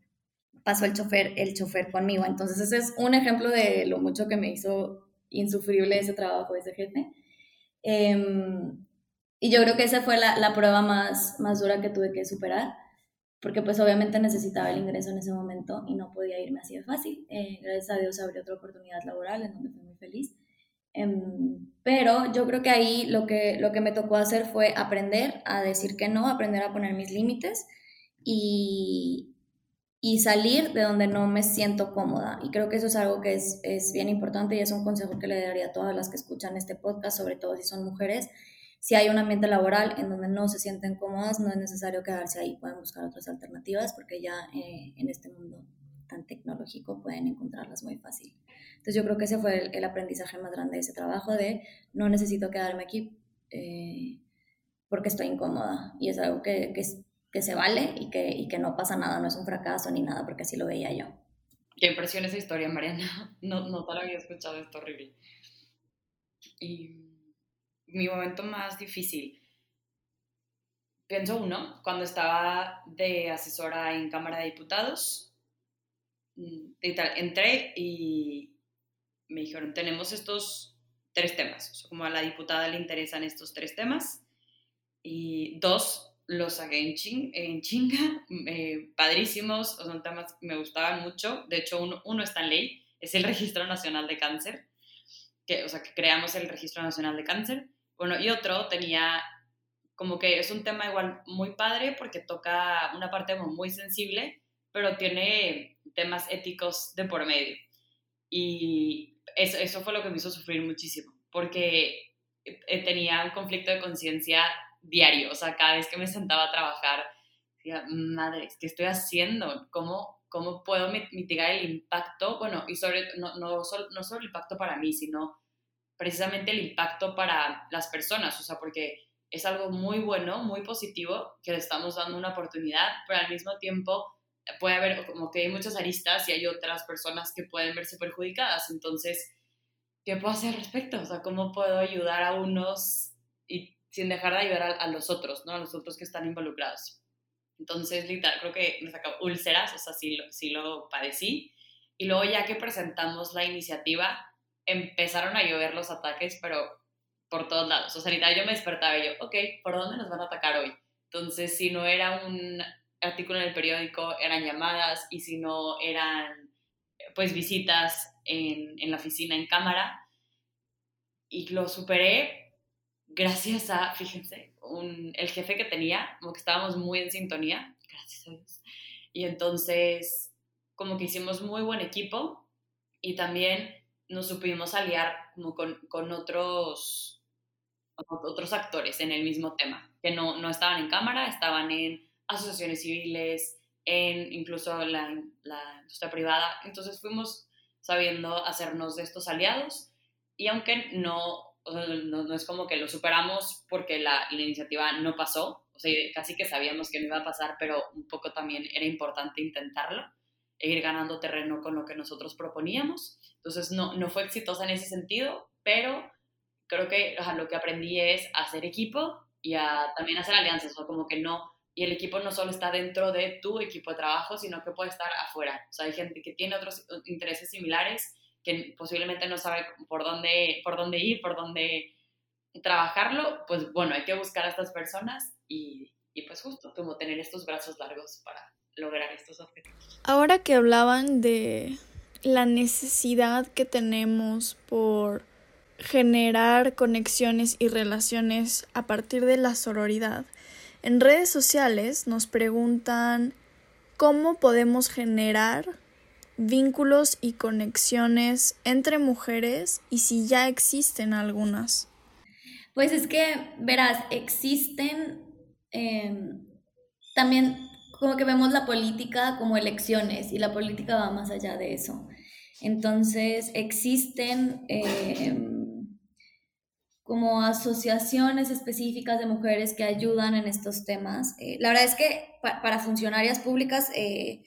pasó el chofer, el chofer conmigo. Entonces ese es un ejemplo de lo mucho que me hizo insufrible ese trabajo, ese jefe. Eh, y yo creo que esa fue la, la, prueba más, más dura que tuve que superar, porque pues obviamente necesitaba el ingreso en ese momento y no podía irme así de fácil. Eh, gracias a Dios abrió otra oportunidad laboral en donde fui muy feliz. Em, pero yo creo que ahí lo que, lo que me tocó hacer fue aprender a decir que no, aprender a poner mis límites y, y salir de donde no me siento cómoda. Y creo que eso es algo que es, es bien importante y es un consejo que le daría a todas las que escuchan este podcast, sobre todo si son mujeres, si hay un ambiente laboral en donde no se sienten cómodas, no es necesario quedarse ahí, pueden buscar otras alternativas porque ya eh, en este mundo tan tecnológico pueden encontrarlas muy fácil. Entonces yo creo que ese fue el, aprendizaje más grande de ese trabajo de no necesito quedarme aquí eh, porque estoy incómoda y es algo que, que, que se vale y que, y que no pasa nada, no es un fracaso ni nada porque así lo veía yo. Qué impresión esa historia, Mariana. No, no te la había escuchado, es horrible. Y mi momento más difícil. Pienso uno, cuando estaba de asesora en Cámara de Diputados, mm, entré y me dijeron, tenemos estos tres temas, como a la diputada le interesan estos tres temas, y dos los saqué en, en chinga, eh, padrísimos, son temas que me gustaban mucho, de hecho uno, uno está en ley, es el Registro Nacional de Cáncer, que, o sea, que creamos el Registro Nacional de Cáncer, bueno, y otro tenía como que es un tema igual muy padre porque toca una parte muy sensible, pero tiene temas éticos de por medio. Y eso, eso fue lo que me hizo sufrir muchísimo, porque eh, tenía un conflicto de conciencia diario, o sea, cada vez que me sentaba a trabajar, decía, madre, ¿qué estoy haciendo? ¿Cómo, cómo puedo mitigar el impacto? Bueno, y sobre, no, no, no solo el impacto para mí, sino precisamente el impacto para las personas, o sea, porque es algo muy bueno, muy positivo, que le estamos dando una oportunidad, pero al mismo tiempo puede haber como que hay muchas aristas y hay otras personas que pueden verse perjudicadas. Entonces, ¿qué puedo hacer al respecto? O sea, ¿cómo puedo ayudar a unos y sin dejar de ayudar a, los otros, ¿no? A los otros que están involucrados. Entonces, literal, creo que me sacó úlceras, o sea, sí sí lo padecí. Y luego ya que presentamos la iniciativa, empezaron a llover los ataques, pero por todos lados. O sea, ahorita yo me despertaba y yo, ok, ¿por dónde nos van a atacar hoy? Entonces, si no era un artículo en el periódico, eran llamadas, y si no eran, pues, visitas en, en la oficina en cámara. y lo superé gracias a, fíjense, un, el jefe que tenía, como que estábamos muy en sintonía, gracias a Dios. Y entonces, como que hicimos muy buen equipo y también nos supimos aliar como con, con otros, otros actores en el mismo tema, que no, no estaban en cámara, estaban en asociaciones civiles, en incluso la, la industria privada. Entonces fuimos sabiendo hacernos de estos aliados y aunque no, no, no, es como que lo superamos porque la, la, iniciativa no pasó, o sea, casi que sabíamos que no iba a pasar, pero un poco también era importante intentarlo e ir ganando terreno con lo que nosotros proponíamos. Entonces no, no fue exitosa en ese sentido, pero creo que o sea, lo que aprendí es hacer equipo y a, también hacer alianzas, o como que no, y el equipo no solo está dentro de tu equipo de trabajo, sino que puede estar afuera. O sea, hay gente que tiene otros intereses similares que posiblemente no sabe por dónde, por dónde ir, por dónde trabajarlo, pues bueno, hay que buscar a estas personas y, y pues justo como tener estos brazos largos para lograr estos objetivos. Ahora que hablaban de la necesidad que tenemos por generar conexiones y relaciones a partir de la sororidad, en redes sociales nos preguntan cómo podemos generar vínculos y conexiones entre mujeres y si ya existen algunas. Pues es que, verás, existen em, también como que vemos la política como elecciones y la política va más allá de eso. Entonces, existen em, como asociaciones específicas de mujeres que ayudan en estos temas. Eh, la verdad es que para funcionarias públicas eh,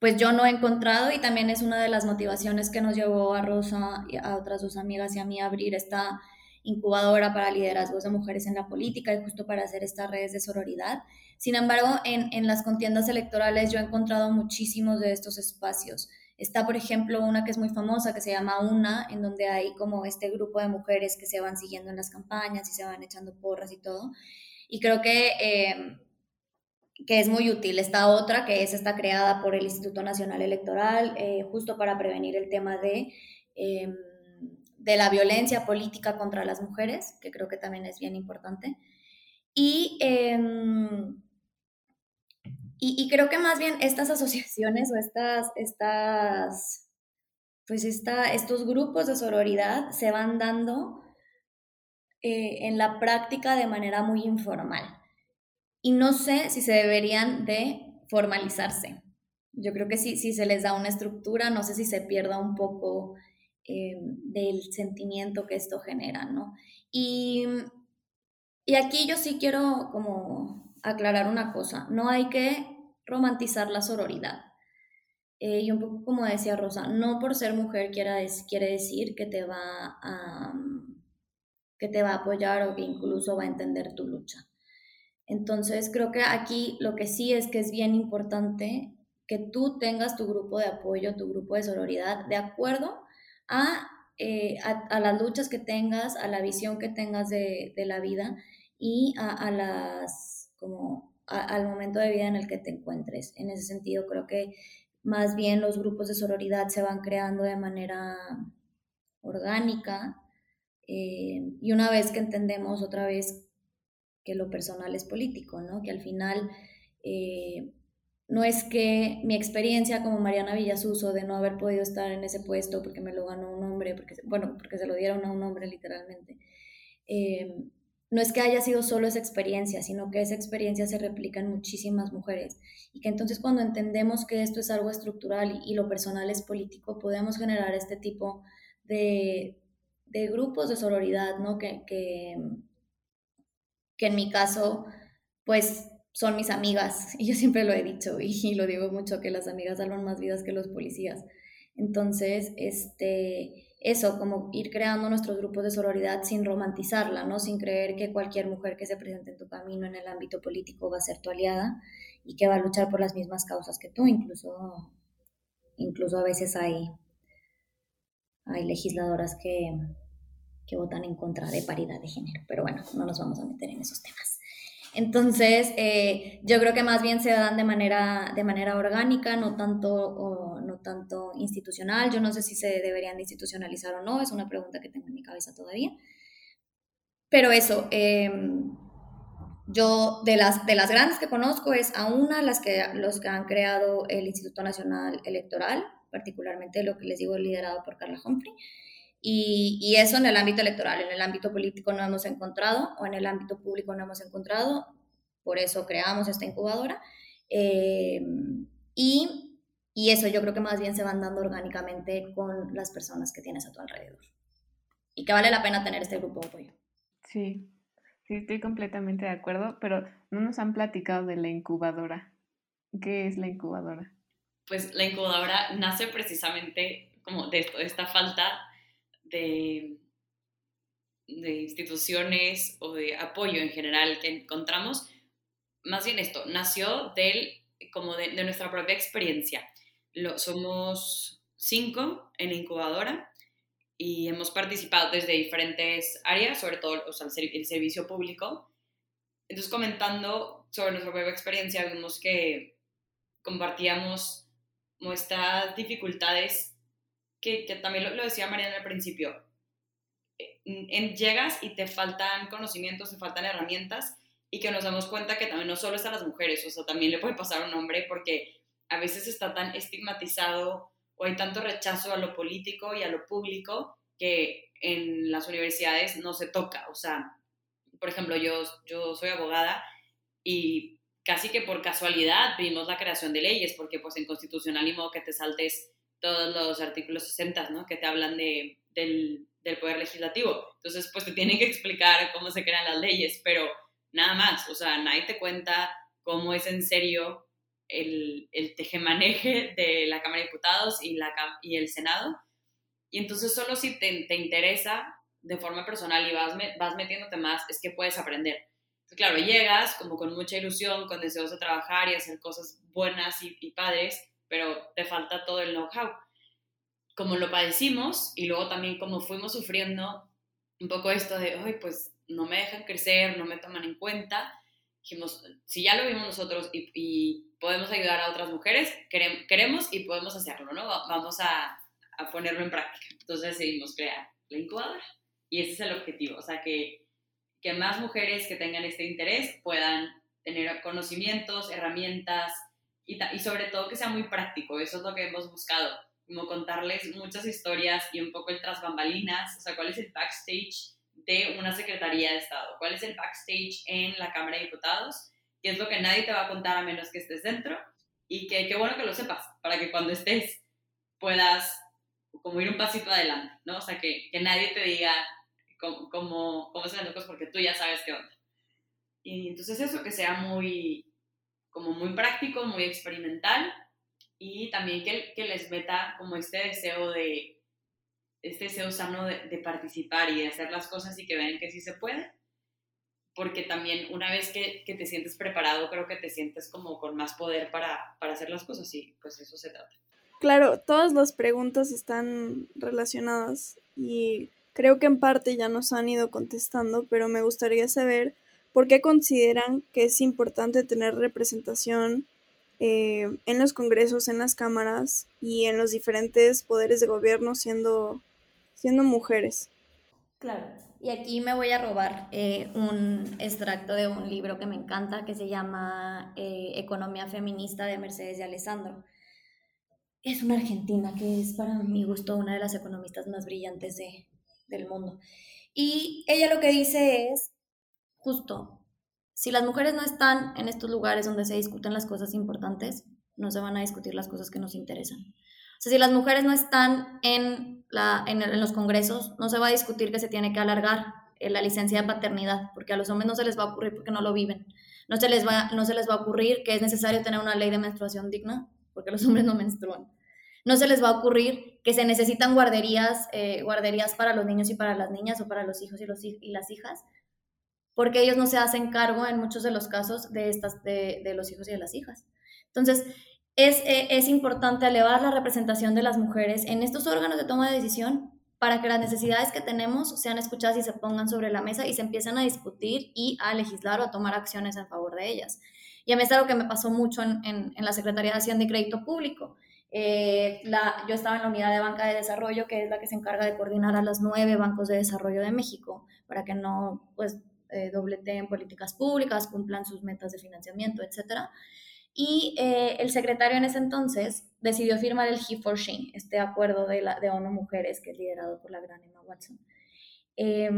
pues yo no he encontrado y también es una de las motivaciones que nos llevó a Rosa y a otras dos amigas y a mí a abrir esta incubadora para liderazgos de mujeres en la política y justo para hacer estas redes de sororidad. Sin embargo, en, en las contiendas electorales yo he encontrado muchísimos de estos espacios. Está, por ejemplo, una que es muy famosa que se llama UNA, en donde hay como este grupo de mujeres que se van siguiendo en las campañas y se van echando porras y todo. Y creo que... Eh, que es muy útil. Esta otra, que es esta creada por el Instituto Nacional Electoral, eh, justo para prevenir el tema de, em, de la violencia política contra las mujeres, que creo que también es bien importante. Y, em, y, creo que más bien estas asociaciones o estas, estas pues esta, estos grupos de sororidad se van dando eh, en la práctica de manera muy informal y no sé si se deberían de formalizarse. Yo creo que si, si se les da una estructura, no sé si se pierda un poco eh, del sentimiento que esto genera, ¿no? Y, y aquí yo sí quiero como aclarar una cosa, no hay que romantizar la sororidad. Eh, y un poco como decía Rosa, no por ser mujer quiera, quiere decir que te, va a, que te va a apoyar o que incluso va a entender tu lucha. Entonces, creo que aquí lo que sí es que es bien importante que tú tengas tu grupo de apoyo, tu grupo de sororidad, de acuerdo a, eh, a, las luchas que tengas, a la visión que tengas de, de la vida y a, las, como, al momento de vida en el que te encuentres. En ese sentido, creo que más bien los grupos de sororidad se van creando de manera orgánica eh, y una vez que entendemos otra vez que lo personal es político, ¿no? Que al final eh, no es que mi experiencia como Mariana Villasuso de no haber podido estar en ese puesto porque me lo ganó un hombre, porque, bueno, porque se lo dieron a un hombre literalmente, eh, no es que haya sido solo esa experiencia, sino que esa experiencia se replica en muchísimas mujeres y que entonces cuando entendemos que esto es algo estructural y, lo personal es político, podemos generar este tipo de, de grupos de sororidad, ¿no? Que, que, que en mi caso, pues son mis amigas, y yo siempre lo he dicho y, lo digo mucho, que las amigas salvan más vidas que los policías. Entonces, este, eso, como ir creando nuestros grupos de sororidad sin romantizarla, ¿no? Sin creer que cualquier mujer que se presente en tu camino en el ámbito político va a ser tu aliada y que va a luchar por las mismas causas que tú, incluso, incluso a veces hay, hay legisladoras que, que votan en contra de paridad de género. Pero bueno, no nos vamos a meter en esos temas. Entonces, eh, yo creo que más bien se dan de manera, de manera orgánica, no tanto, no tanto institucional. Yo no sé si se deberían de institucionalizar o no, es una pregunta que tengo en mi cabeza todavía. Pero eso, em, yo de las, de las grandes que conozco es a una, las que, los que han creado el Instituto Nacional Electoral, particularmente lo que les digo liderado por Carla Humphrey. Y, eso en el ámbito electoral, en el ámbito político no hemos encontrado o en el ámbito público no hemos encontrado, por eso creamos esta incubadora. Eh, y, y, eso yo creo que más bien se van dando orgánicamente con las personas que tienes a tu alrededor. Y que vale la pena tener este grupo de apoyo. Sí, sí, estoy completamente de acuerdo, pero no nos han platicado de la incubadora. ¿Qué es la incubadora? Pues la incubadora nace precisamente como de esta falta de, instituciones o de apoyo en general que encontramos, más bien esto, nació del, como de, nuestra propia experiencia. Lo, somos cinco en la incubadora y hemos participado desde diferentes áreas, sobre todo el, servicio público. Entonces, comentando sobre nuestra propia experiencia, vimos que compartíamos nuestras dificultades que, también lo, decía Mariana al principio, en, llegas y te faltan conocimientos, te faltan herramientas y que nos damos cuenta que también no solo es a las mujeres, o sea, también le puede pasar a un hombre porque a veces está tan estigmatizado o hay tanto rechazo a lo político y a lo público que en las universidades no se toca. O sea, por ejemplo, yo, yo soy abogada y casi que por casualidad vimos la creación de leyes, porque pues en constitucional y modo que te saltes todos los artículos 60, ¿no? Que te hablan de, del, poder legislativo. Entonces, pues te tienen que explicar cómo se crean las leyes, pero nada más, o sea, nadie te cuenta cómo es en serio el, el tejemaneje de la Cámara de Diputados y, la, y el Senado. Y entonces solo si te, te interesa de forma personal y vas, vas metiéndote más, es que puedes aprender. claro, llegas como con mucha ilusión, con deseos de trabajar y hacer cosas buenas y, y padres, pero te falta todo el know-how. Como lo padecimos y luego también como fuimos sufriendo un poco esto de, ay, pues no me dejan crecer, no me toman en cuenta, dijimos, si ya lo vimos nosotros y, podemos ayudar a otras mujeres, queremos y podemos hacerlo, ¿no? Vamos a, a ponerlo en práctica. Entonces decidimos crear la incubadora y ese es el objetivo, o sea, que, que más mujeres que tengan este interés puedan tener conocimientos, herramientas, y, sobre todo que sea muy práctico, eso es lo que hemos buscado, como contarles muchas historias y un poco el tras bambalinas, o sea, cuál es el backstage de una Secretaría de Estado, cuál es el backstage en la Cámara de Diputados, que es lo que nadie te va a contar a menos que estés dentro y que qué bueno que lo sepas, para que cuando estés puedas como ir un pasito adelante, ¿no? O sea, que, que nadie te diga cómo, cómo, cómo se cosas porque tú ya sabes qué onda. Y entonces eso, que sea muy, como muy práctico, muy experimental y también que, les meta como este deseo de, este deseo sano de, participar y de hacer las cosas y que vean que sí se puede. Porque también una vez que, que te sientes preparado, creo que te sientes como con más poder para, para hacer las cosas y pues eso se trata. Claro, todas las preguntas están relacionadas y creo que en parte ya nos han ido contestando, pero me gustaría saber ¿Por qué consideran que es importante tener representación eh, en los congresos, en las cámaras y en los diferentes poderes de gobierno siendo, siendo mujeres? Claro, y aquí me voy a robar eh, un extracto de un libro que me encanta que se llama eh, Economía Feminista de Mercedes de Alessandro. Es una argentina que es para mi gusto una de las economistas más brillantes de, del mundo. Y ella lo que dice es justo, si las mujeres no están en estos lugares donde se discuten las cosas importantes, no se van a discutir las cosas que nos interesan. O sea, si las mujeres no están en, la, en, los congresos, no se va a discutir que se tiene que alargar eh, la licencia de paternidad, porque a los hombres no se les va a ocurrir porque no lo viven. No se les va, no se les va a ocurrir que es necesario tener una ley de menstruación digna, porque los hombres no menstruan. No se les va a ocurrir que se necesitan guarderías, eh, guarderías para los niños y para las niñas o para los hijos y, los, y las hijas, porque ellos no se hacen cargo en muchos de los casos de, estas, de, de los hijos y de las hijas. Entonces, es, eh, es, importante elevar la representación de las mujeres en estos órganos de toma de decisión para que las necesidades que tenemos sean escuchadas y se pongan sobre la mesa y se empiecen a discutir y a legislar o a tomar acciones en favor de ellas. Y a mí es algo que me pasó mucho en, en, la Secretaría de Hacienda y Crédito Público. Eh, la, yo estaba en la unidad de banca de desarrollo, que es la que se encarga de coordinar a los nueve bancos de desarrollo de México, para que no pues, eh, dobleteen políticas públicas, cumplan sus metas de financiamiento, etc. Y eh, el secretario en ese entonces decidió firmar el He for She, este acuerdo de, la, de ONU Mujeres, que es liderado por la gran Emma Watson. Eh,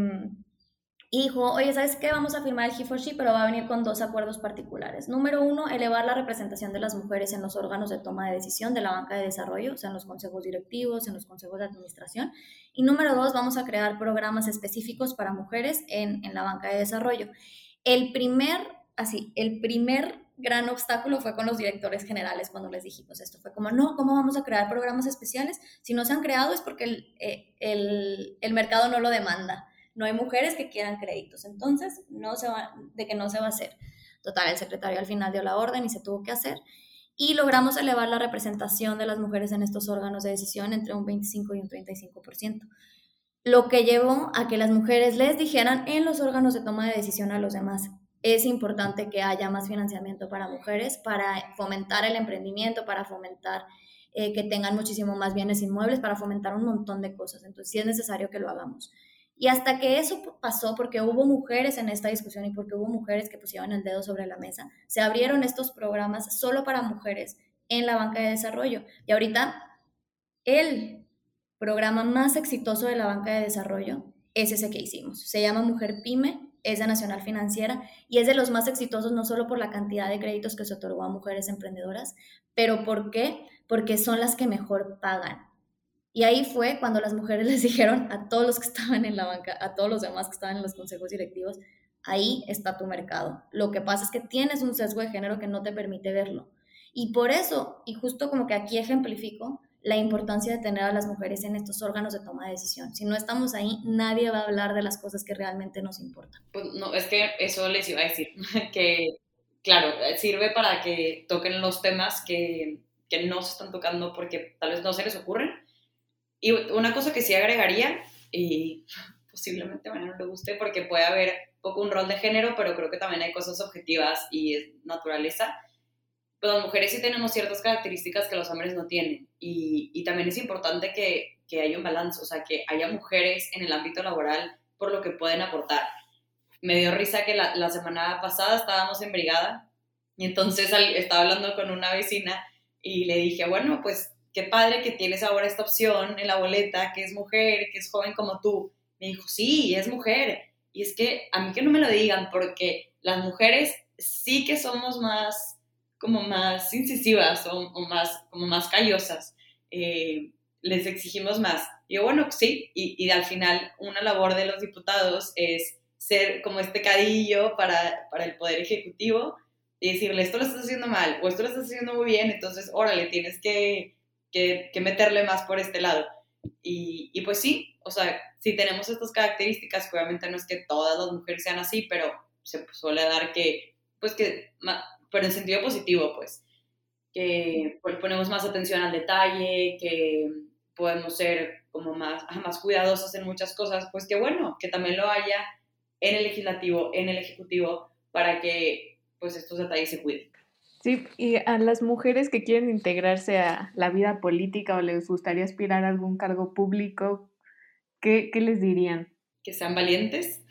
y dijo, oye, ¿sabes qué? Vamos a firmar el He for She, pero va a venir con dos acuerdos particulares. Número uno, elevar la representación de las mujeres en los órganos de toma de decisión de la banca de desarrollo, o sea, en los consejos directivos, en los consejos de administración. Y número dos, vamos a crear programas específicos para mujeres en, en la banca de desarrollo. El primer, así, el primer gran obstáculo fue con los directores generales cuando les dijimos esto. Fue como, no, ¿cómo vamos a crear programas especiales? Si no se han creado es porque el, eh, el, el mercado no lo demanda no hay mujeres que quieran créditos, entonces no se va, de que no se va a hacer. Total, el secretario al final dio la orden y se tuvo que hacer. Y logramos elevar la representación de las mujeres en estos órganos de decisión entre un 25 y un 35%. Lo que llevó a que las mujeres les dijeran en los órganos de toma de decisión a los demás, es importante que haya más financiamiento para mujeres, para fomentar el emprendimiento, para fomentar eh, que tengan muchísimo más bienes inmuebles, para fomentar un montón de cosas. Entonces, sí es necesario que lo hagamos. Y hasta que eso pasó, porque hubo mujeres en esta discusión y porque hubo mujeres que pusieron el dedo sobre la mesa, se abrieron estos programas solo para mujeres en la banca de desarrollo. Y ahorita el programa más exitoso de la banca de desarrollo es ese que hicimos. Se llama Mujer Pyme, es de Nacional Financiera y es de los más exitosos no solo por la cantidad de créditos que se otorgó a mujeres emprendedoras, pero ¿por qué? Porque son las que mejor pagan. Y ahí fue cuando las mujeres les dijeron a todos los que estaban en la banca, a todos los demás que estaban en los consejos directivos, ahí está tu mercado. Lo que pasa es que tienes un sesgo de género que no te permite verlo. Y por eso, y justo como que aquí ejemplifico, la importancia de tener a las mujeres en estos órganos de toma de decisión. Si no estamos ahí, nadie va a hablar de las cosas que realmente nos importan. Pues no, es que eso les iba a decir, que claro, sirve para que toquen los temas que, que no se están tocando porque tal vez no se les ocurren, y una cosa que sí agregaría, y posiblemente a no le guste porque puede haber poco un rol de género, pero creo que también hay cosas objetivas y es naturaleza. Pues las mujeres sí tenemos ciertas características que los hombres no tienen. Y, y también es importante que, que haya un balance, o sea, que haya mujeres en el ámbito laboral por lo que pueden aportar. Me dio risa que la semana pasada estábamos en brigada y entonces estaba hablando con una vecina y le dije, bueno, pues qué padre que tienes ahora esta opción en la boleta, que es mujer, que es joven como tú. Me dijo, sí, es mujer. Y es que a mí que no me lo digan, porque las mujeres sí que somos más, como más incisivas o, más, como más callosas. Eh, les exigimos más. Y yo, bueno, sí, y, y, al final una labor de los diputados es ser como este cadillo para, para el Poder Ejecutivo y decirle, esto lo estás haciendo mal o esto lo estás haciendo muy bien, entonces, órale, tienes que que, meterle más por este lado. Y, y, pues sí, o sea, si tenemos estas características, obviamente no es que todas las mujeres sean así, pero se suele dar que, pues que, pero en sentido positivo, pues, que pues, ponemos más atención al detalle, que podemos ser como más, más cuidadosos en muchas cosas, pues que bueno, que también lo haya en el legislativo, en el ejecutivo, para que pues estos detalles se cuiden. Sí, y a las mujeres que quieren integrarse a la vida política o les gustaría aspirar a algún cargo público, ¿qué, qué les dirían? Que sean valientes,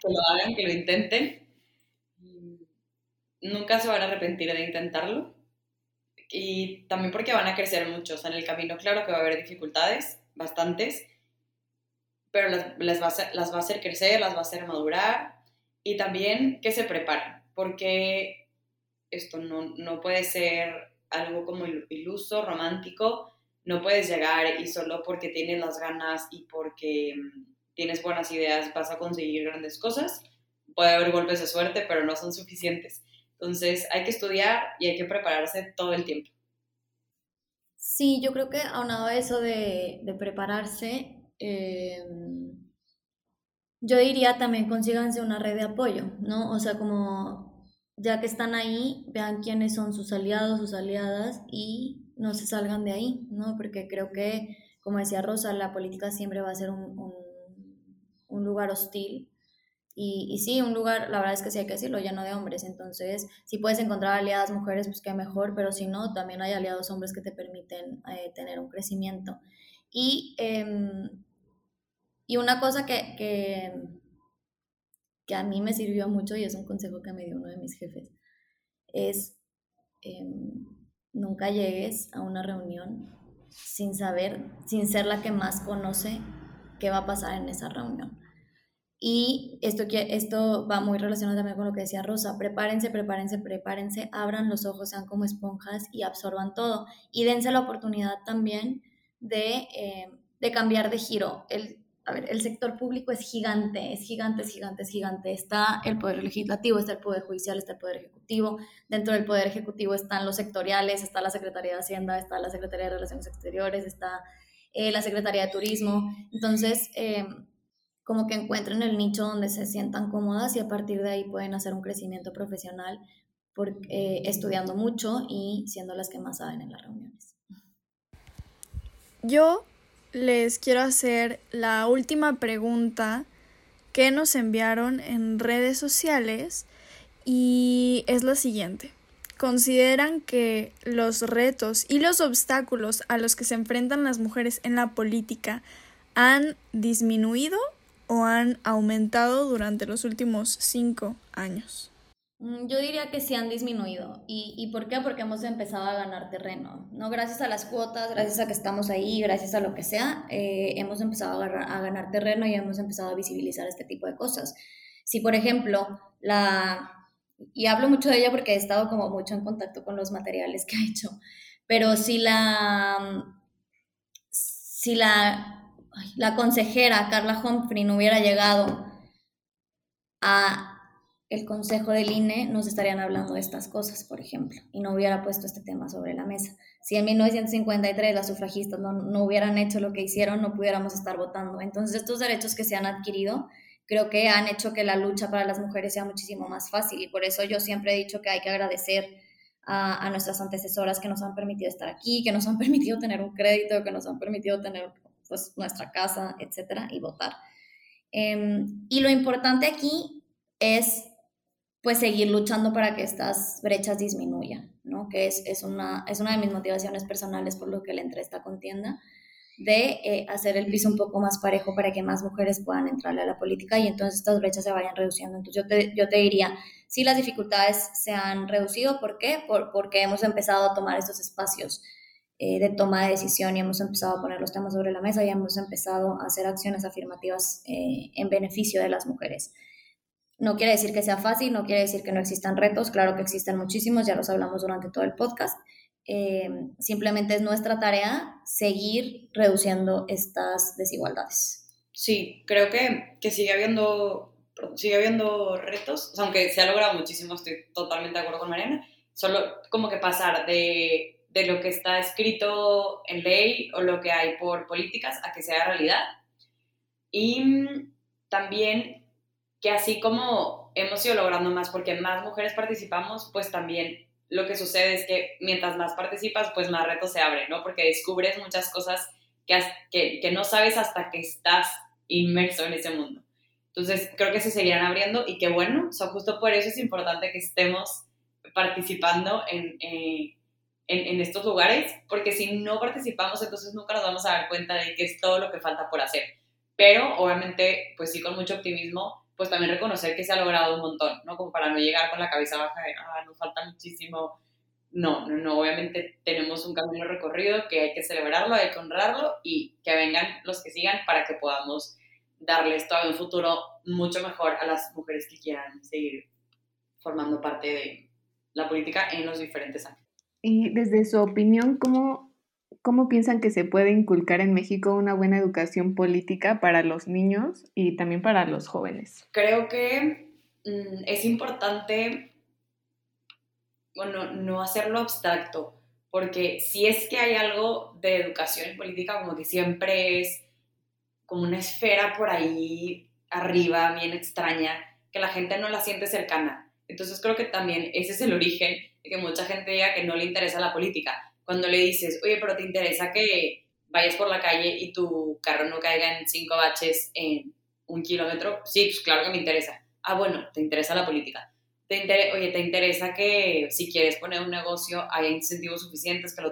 que lo hagan, que lo intenten. Nunca se van a arrepentir de intentarlo. Y también porque van a crecer mucho. En el camino, claro que va a haber dificultades, bastantes, pero las, las, va a las va a hacer crecer, las va a hacer madurar. Y también que se preparen, porque esto no, no puede ser algo como iluso, romántico, no puedes llegar y solo porque tienes las ganas y porque mm, tienes buenas ideas vas a conseguir grandes cosas. Puede haber golpes de suerte, pero no son suficientes. Entonces hay que estudiar y hay que prepararse todo el tiempo. Sí, yo creo que aunado a eso de, de prepararse, em, yo diría también consíganse una red de apoyo, ¿no? O sea, como ya que están ahí, vean quiénes son sus aliados, sus aliadas y no se salgan de ahí, ¿no? Porque creo que como decía Rosa, la política siempre va a ser un, un, lugar hostil. Y, y, sí, un lugar, la verdad es que sí hay que decirlo, lleno de hombres. Entonces, si puedes encontrar aliadas mujeres, pues qué mejor, pero si no, también hay aliados hombres que te permiten eh, tener un crecimiento. Y, em, y una cosa que, que, que, a mí me sirvió mucho, y es un consejo que me dio uno de mis jefes, es em, nunca llegues a una reunión sin saber, sin ser la que más conoce qué va a pasar en esa reunión. Y esto, esto va muy relacionado también con lo que decía Rosa, prepárense, prepárense, prepárense, abran los ojos, sean como esponjas y absorban todo. Y dense la oportunidad también de, eh, de cambiar de giro. El, a ver, el sector público es gigante, es gigante, es gigante, es gigante. Está el poder legislativo, está el poder judicial, está el poder ejecutivo. Dentro del poder ejecutivo están los sectoriales, está la Secretaría de Hacienda, está la Secretaría de Relaciones Exteriores, está eh, la Secretaría de Turismo. Entonces, eh, como que encuentren el nicho donde se sientan cómodas y a partir de ahí pueden hacer un crecimiento profesional eh, estudiando mucho y siendo las que más saben en las reuniones. Yo les quiero hacer la última pregunta que nos enviaron en redes sociales y es la siguiente. ¿Consideran que los retos y los obstáculos a los que se enfrentan las mujeres en la política han disminuido o han aumentado durante los últimos cinco años? Mm, yo diría que sí han disminuido. ¿Y, ¿Y, por qué? Porque hemos empezado a ganar terreno. ¿no? Gracias a las cuotas, gracias a que estamos ahí, gracias a lo que sea, eh, hemos empezado a, a, ganar terreno y hemos empezado a visibilizar este tipo de cosas. Si, por ejemplo, la... Y hablo mucho de ella porque he estado como mucho en contacto con los materiales que ha hecho, pero si la... Si la, la consejera Carla Humphrey no hubiera llegado a el Consejo del INE nos estarían hablando de estas cosas, por ejemplo, y no hubiera puesto este tema sobre la mesa. Si en 1953 las sufragistas no, no, hubieran hecho lo que hicieron, no pudiéramos estar votando. Entonces, estos derechos que se han adquirido creo que han hecho que la lucha para las mujeres sea muchísimo más fácil y por eso yo siempre he dicho que hay que agradecer a, a nuestras antecesoras que nos han permitido estar aquí, que nos han permitido tener un crédito, que nos han permitido tener pues, nuestra casa, etcétera, y votar. Eh, y lo importante aquí es pues seguir luchando para que estas brechas disminuyan, ¿no? Que es, es, una, es una de mis motivaciones personales por lo que le entré a esta contienda, de eh, hacer el piso un poco más parejo para que más mujeres puedan entrarle a la política y entonces estas brechas se vayan reduciendo. Entonces yo te, yo te diría, sí las dificultades se han reducido, ¿por qué? Por, porque hemos empezado a tomar estos espacios eh, de toma de decisión y hemos empezado a poner los temas sobre la mesa y hemos empezado a hacer acciones afirmativas eh, en beneficio de las mujeres. No quiere decir que sea fácil, no quiere decir que no existan retos, claro que existen muchísimos, ya los hablamos durante todo el podcast. Eh, simplemente es nuestra tarea seguir reduciendo estas desigualdades. Sí, creo que, que sigue, habiendo, sigue habiendo retos, aunque se ha logrado muchísimo, estoy totalmente de acuerdo con Mariana, solo como que pasar de, de lo que está escrito en ley o lo que hay por políticas a que sea realidad. Y también que así como hemos ido logrando más porque más mujeres participamos, pues también lo que sucede es que mientras más participas, pues más retos se abren, ¿no? Porque descubres muchas cosas que, que, que no sabes hasta que estás inmerso en ese mundo. Entonces, creo que se seguirán abriendo y que bueno, o justo por eso es importante que estemos participando en, eh, en, en, estos lugares, porque si no participamos, entonces nunca nos vamos a dar cuenta de que es todo lo que falta por hacer. Pero obviamente, pues sí, con mucho optimismo, pues también reconocer que se ha logrado un montón, ¿no? Como para no llegar con la cabeza baja de, ah, nos falta muchísimo. No, no, no, obviamente tenemos un camino recorrido que hay que celebrarlo, hay que honrarlo y que vengan los que sigan para que podamos darles todavía un futuro mucho mejor a las mujeres que quieran seguir formando parte de la política en los diferentes ámbitos. Y desde su opinión, ¿cómo ¿Cómo piensan que se puede inculcar en México una buena educación política para los niños y también para los jóvenes? Creo que mm, es importante, bueno, no hacerlo abstracto, porque si es que hay algo de educación política, como que siempre es como una esfera por ahí arriba, bien extraña, que la gente no la siente cercana. Entonces creo que también ese es el origen de que mucha gente diga que no le interesa la política cuando le dices, oye, pero te interesa que, vayas por la calle y tu carro no caiga en cinco baches en un kilómetro, sí, pues claro que me interesa. Ah, bueno, te interesa la política. Te oye, ¿te interesa que si quieres poner un negocio haya incentivos suficientes, que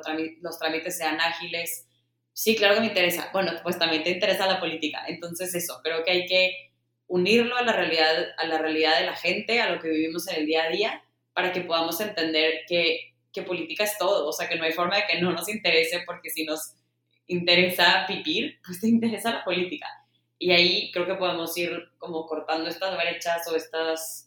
los trámites sean ágiles? Sí, claro que me interesa. Bueno, pues también te interesa la política. Entonces eso, creo que hay que unirlo a la realidad, a la realidad de la gente, a lo que vivimos en el día a día, para que podamos entender que, que política es todo. O sea, que no hay forma de que no nos interese, porque si nos interesa vivir, pues te interesa la política. Y ahí creo que podemos ir como cortando estas brechas o estos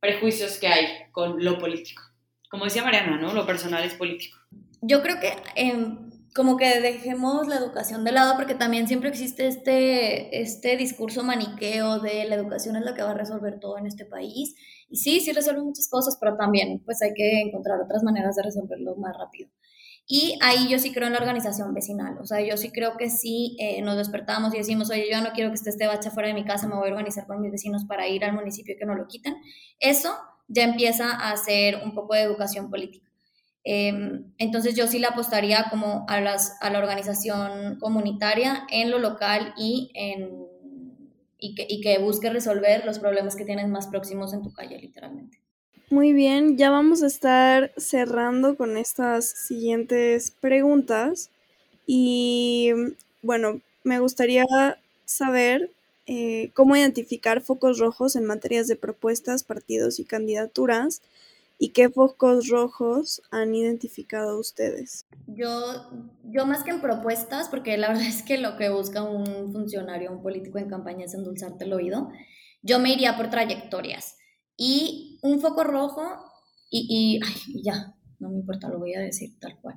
prejuicios que hay con lo político. Como decía Mariana, ¿no? Lo personal es político. Yo creo que em, como que dejemos la educación de lado porque también siempre existe este, este discurso maniqueo de la educación es la que va a resolver todo en este país. Y sí, sí resuelve muchas cosas, pero también pues hay que encontrar otras maneras de resolverlo más rápido. Y ahí yo sí creo en la organización vecinal, o sea, yo sí creo que sí eh, nos despertamos y decimos, oye, yo no quiero que esté este bache fuera de mi casa, me voy a organizar con mis vecinos para ir al municipio y que no lo quiten. Eso ya empieza a ser un poco de educación política. Em, entonces yo sí le apostaría como a, las, a la organización comunitaria en lo local y, en, y, que, y que busque resolver los problemas que tienes más próximos en tu calle, literalmente. Muy bien, ya vamos a estar cerrando con estas siguientes preguntas. Y bueno, me gustaría saber eh, cómo identificar focos rojos en materias de propuestas, partidos y candidaturas y qué focos rojos han identificado ustedes. Yo, yo más que en propuestas, porque la verdad es que lo que busca un funcionario, un político en campaña es endulzarte el oído, yo me iría por trayectorias. Y un foco rojo, y, ay, ya, no me importa, lo voy a decir tal cual.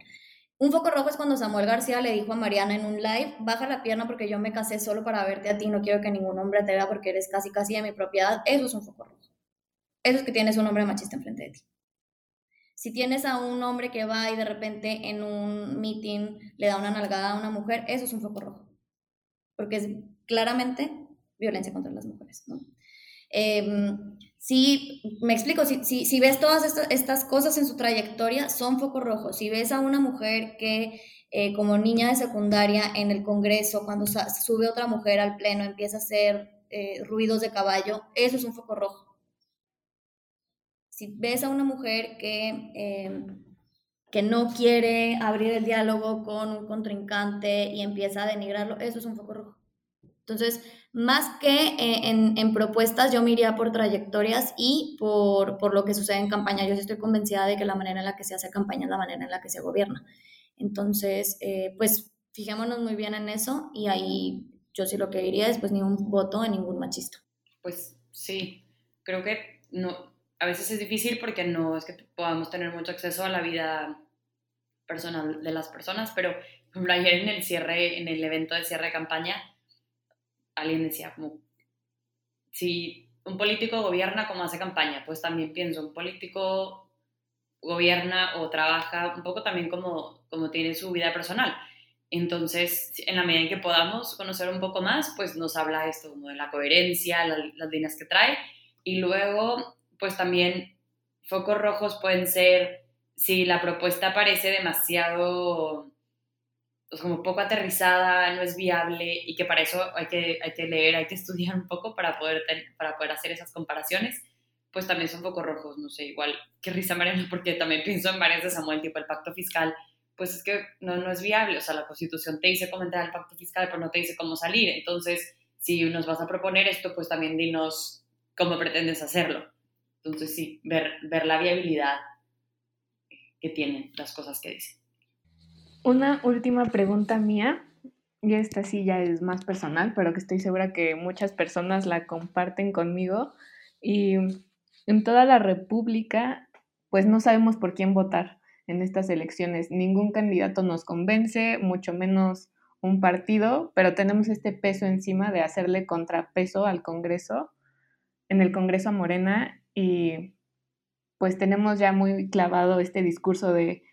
Un foco rojo es cuando Samuel García le dijo a Mariana en un live, baja la pierna porque yo me casé solo para verte a ti, no quiero que ningún hombre te vea porque eres casi casi de mi propiedad. Eso es un foco rojo. Eso es que tienes un hombre machista enfrente de ti. Si tienes a un hombre que va y de repente en un meeting le da una nalgada a una mujer, eso es un foco rojo. Porque es claramente violencia contra las mujeres. Em, si, me explico, si, si, ves todas estas, cosas en su trayectoria, son focos rojos. Si ves a una mujer que eh, como niña de secundaria en el Congreso, cuando sube otra mujer al pleno, empieza a hacer eh, ruidos de caballo, eso es un foco rojo. Si ves a una mujer que, em, que no quiere abrir el diálogo con un contrincante y empieza a denigrarlo, eso es un foco rojo. Entonces, más que eh, en, propuestas, yo me iría por trayectorias y por, lo que sucede en campaña. Yo sí estoy convencida de que la manera en la que se hace campaña es la manera en la que se gobierna. Entonces, eh, pues fijémonos muy bien en eso y ahí yo sí lo que diría es pues ni un voto en ningún machista. Pues sí, creo que no, a veces es difícil porque no es que podamos tener mucho acceso a la vida personal de las personas, pero ayer en el cierre, en el evento de cierre de campaña, alguien decía como, si un político gobierna como hace campaña, pues también pienso, un político gobierna o trabaja un poco también como, como tiene su vida personal. Entonces, en la medida en que podamos conocer un poco más, pues nos habla esto como de la coherencia, las líneas que trae. Y luego, pues también focos rojos pueden ser si la propuesta parece demasiado pues, como poco aterrizada, no es viable y que para eso hay que, hay que leer, hay que estudiar un poco para poder, para poder hacer esas comparaciones, pues también son poco rojos, no sé, igual que risa Mariana, porque también pienso en varias de Samuel, tipo el pacto fiscal, pues es que no, no es viable, o sea, la constitución te dice cómo entrar al pacto fiscal, pero no te dice cómo salir, entonces si nos vas a proponer esto, pues también dinos cómo pretendes hacerlo. Entonces sí, ver, ver la viabilidad que tienen las cosas que dicen. Una última pregunta mía, y esta sí ya es más personal, pero que estoy segura que muchas personas la comparten conmigo. Y en toda la República, pues no sabemos por quién votar en estas elecciones. Ningún candidato nos convence, mucho menos un partido, pero tenemos este peso encima de hacerle contrapeso al Congreso, en el Congreso a Morena, y pues tenemos ya muy clavado este discurso de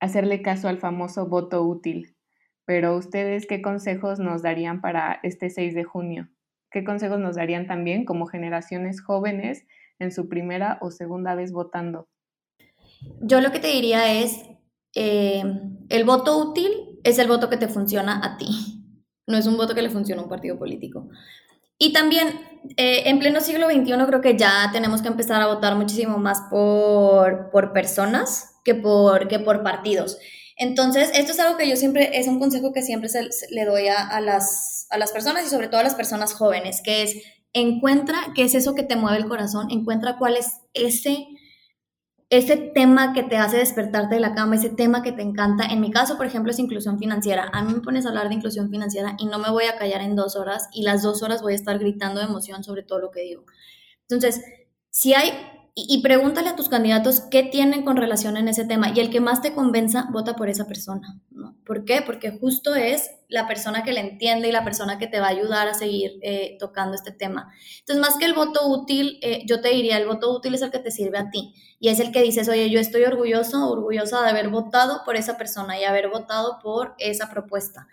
hacerle caso al famoso voto útil. Pero ustedes, ¿qué consejos nos darían para este 6 de junio? ¿Qué consejos nos darían también como generaciones jóvenes en su primera o segunda vez votando? Yo lo que te diría es, eh, el voto útil es el voto que te funciona a ti, no es un voto que le funciona a un partido político. Y también eh, en pleno siglo XXI creo que ya tenemos que empezar a votar muchísimo más por, por personas que por, que por partidos. Entonces, esto es algo que yo siempre, es un consejo que siempre le doy a, las, a las personas y sobre todo a las personas jóvenes, que es encuentra qué es eso que te mueve el corazón, encuentra cuál es ese ese tema que te hace despertarte de la cama, ese tema que te encanta. En mi caso, por ejemplo, es inclusión financiera. A mí me pones a hablar de inclusión financiera y no me voy a callar en dos horas y las dos horas voy a estar gritando de emoción sobre todo lo que digo. Entonces, si hay y, pregúntale a tus candidatos qué tienen con relación en ese tema y el que más te convenza, vota por esa persona. ¿Por qué? Porque justo es la persona que le entiende y la persona que te va a ayudar a seguir eh, tocando este tema. Entonces, más que el voto útil, eh, yo te diría, el voto útil es el que te sirve a ti y es el que dices, oye, yo estoy orgulloso, orgullosa de haber votado por esa persona y haber votado por esa propuesta.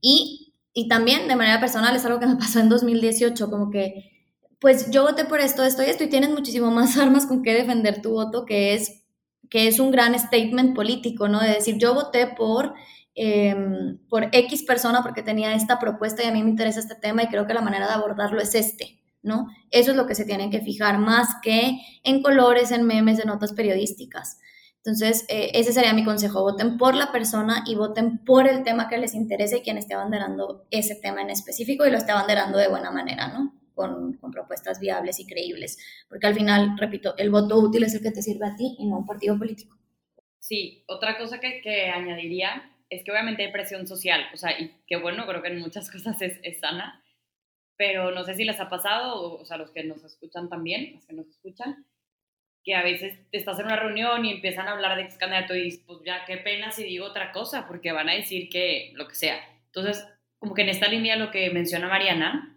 Y, y también de manera personal es algo que me pasó en 2018, como que pues yo voté por esto, esto y esto, y tienes muchísimo más armas con que defender tu voto, que es, que es un gran statement político, ¿no? De decir, yo voté por, em, por X persona porque tenía esta propuesta y a mí me interesa este tema y creo que la manera de abordarlo es este, ¿no? Eso es lo que se tienen que fijar más que en colores, en memes, en notas periodísticas. Entonces, eh, ese sería mi consejo, voten por la persona y voten por el tema que les interese y quien esté abanderando ese tema en específico y lo esté abanderando de buena manera, ¿no? Con, propuestas viables y creíbles, porque al final, repito, el voto útil es el que te sirve a ti y no un partido político. Sí, otra cosa que, que añadiría es que obviamente hay presión social, o sea, y que bueno, creo que en muchas cosas es, es sana, pero no sé si les ha pasado, o, sea, los que nos escuchan también, los que nos escuchan, que a veces estás en una reunión y empiezan a hablar de ex candidato y pues ya qué pena si digo otra cosa, porque van a decir que lo que sea. Entonces, como que en esta línea lo que menciona Mariana,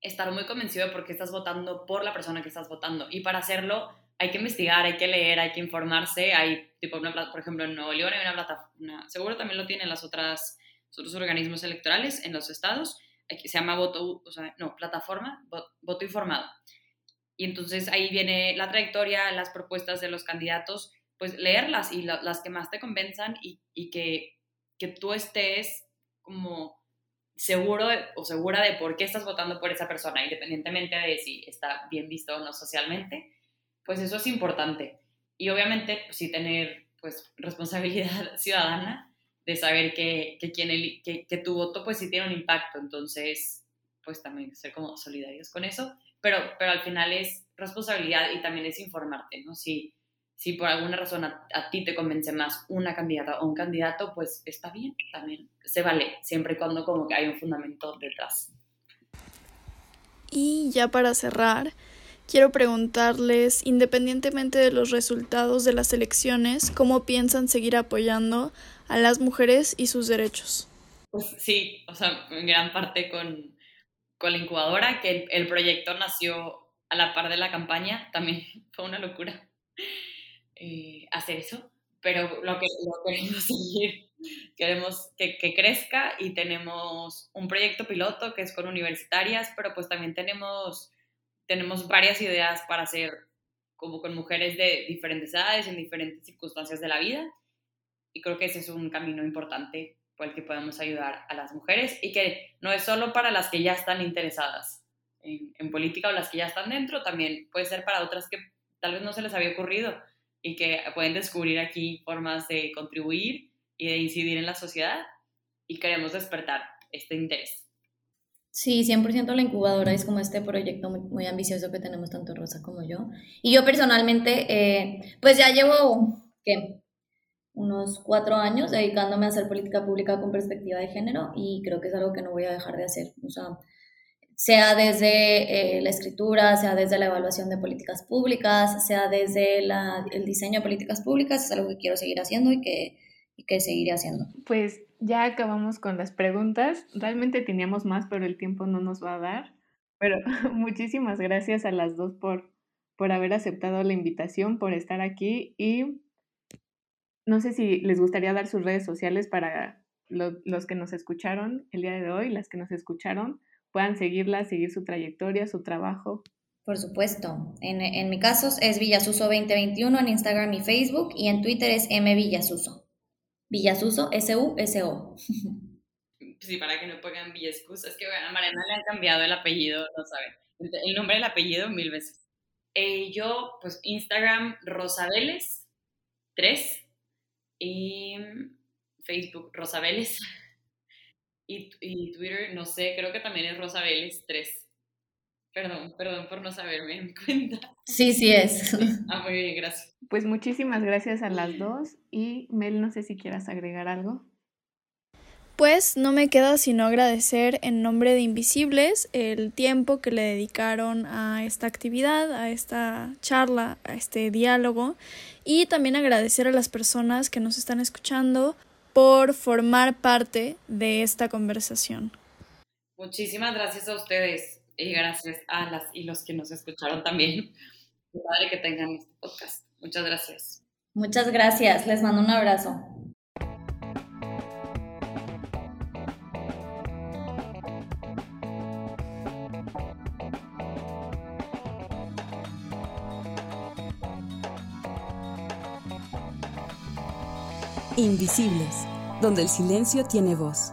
estar muy convencido de por estás votando por la persona que estás votando. Y para hacerlo hay que investigar, hay que leer, hay que informarse. Hay, tipo, por ejemplo, en Nuevo León hay una plataforma, seguro también lo tienen las otras, los otros organismos electorales en los estados, se llama voto, o sea, no, plataforma, voto informado. Y entonces ahí viene la trayectoria, las propuestas de los candidatos, pues leerlas y las que más te convenzan y, y que, que tú estés como seguro o segura de por qué estás votando por esa persona, independientemente de si está bien visto o no socialmente, pues eso es importante. Y obviamente, pues, sí tener pues responsabilidad ciudadana de saber que, que, quien que, que, tu voto pues sí tiene un impacto, entonces pues también ser como solidarios con eso, pero, pero al final es responsabilidad y también es informarte, ¿no? Si, si por alguna razón a, ti te convence más una candidata o un candidato, pues está bien, también se vale, siempre y cuando como que hay un fundamento detrás. Y ya para cerrar, quiero preguntarles, independientemente de los resultados de las elecciones, ¿cómo piensan seguir apoyando a las mujeres y sus derechos? Pues sí, o sea, en gran parte con, con la incubadora, que el, el proyecto nació a la par de la campaña, también fue una locura eh, hacer eso, pero lo que lo queremos seguir, queremos que, que, crezca y tenemos un proyecto piloto que es con universitarias, pero pues también tenemos, tenemos varias ideas para hacer como con mujeres de diferentes edades, en diferentes circunstancias de la vida, y creo que ese es un camino importante por el que podemos ayudar a las mujeres y que no es solo para las que ya están interesadas en, en política o las que ya están dentro, también puede ser para otras que tal vez no se les había ocurrido y que pueden descubrir aquí formas de contribuir y de incidir en la sociedad y queremos despertar este interés. Sí, 100% la incubadora es como este proyecto muy, ambicioso que tenemos tanto Rosa como yo. Y yo personalmente, eh, pues ya llevo, ¿qué? Unos cuatro años dedicándome a hacer política pública con perspectiva de género y creo que es algo que no voy a dejar de hacer. O sea, sea desde eh, la escritura, sea desde la evaluación de políticas públicas, sea desde el diseño de políticas públicas, es algo que quiero seguir haciendo y que, que seguiré haciendo. Pues ya acabamos con las preguntas. Realmente teníamos más, pero el tiempo no nos va a dar. Pero muchísimas gracias a las dos por, por haber aceptado la invitación, por estar aquí y no sé si les gustaría dar sus redes sociales para los que nos escucharon el día de hoy, las que nos escucharon puedan seguirla, seguir su trayectoria, su trabajo. Por supuesto. En, en mi caso es Villasuso2021 en Instagram y Facebook y en Twitter es M Villasuso. Villasuso, S-U-S-O. Sí, para que no pongan Villescus. Es que a Mariana le han cambiado el apellido, no saben. El nombre del apellido mil veces. Eh, yo, pues Instagram, Rosabeles, 3. Y Facebook, Rosabeles. Y, y Twitter, no sé, creo que también es Rosabeles 3. Perdón, perdón por no saberme en cuenta. Sí, sí es. Ah, muy bien, gracias. Pues muchísimas gracias a las dos y Mel, no sé si quieras agregar algo. Pues no me queda sino agradecer en nombre de Invisibles el tiempo que le dedicaron a esta actividad, a esta charla, a este diálogo y también agradecer a las personas que nos están escuchando por formar parte de esta conversación. Muchísimas gracias a ustedes y gracias a las y los que nos escucharon también. Qué padre que tengan este podcast. Muchas gracias. Muchas gracias. Les mando un abrazo. Invisibles, donde el silencio tiene voz.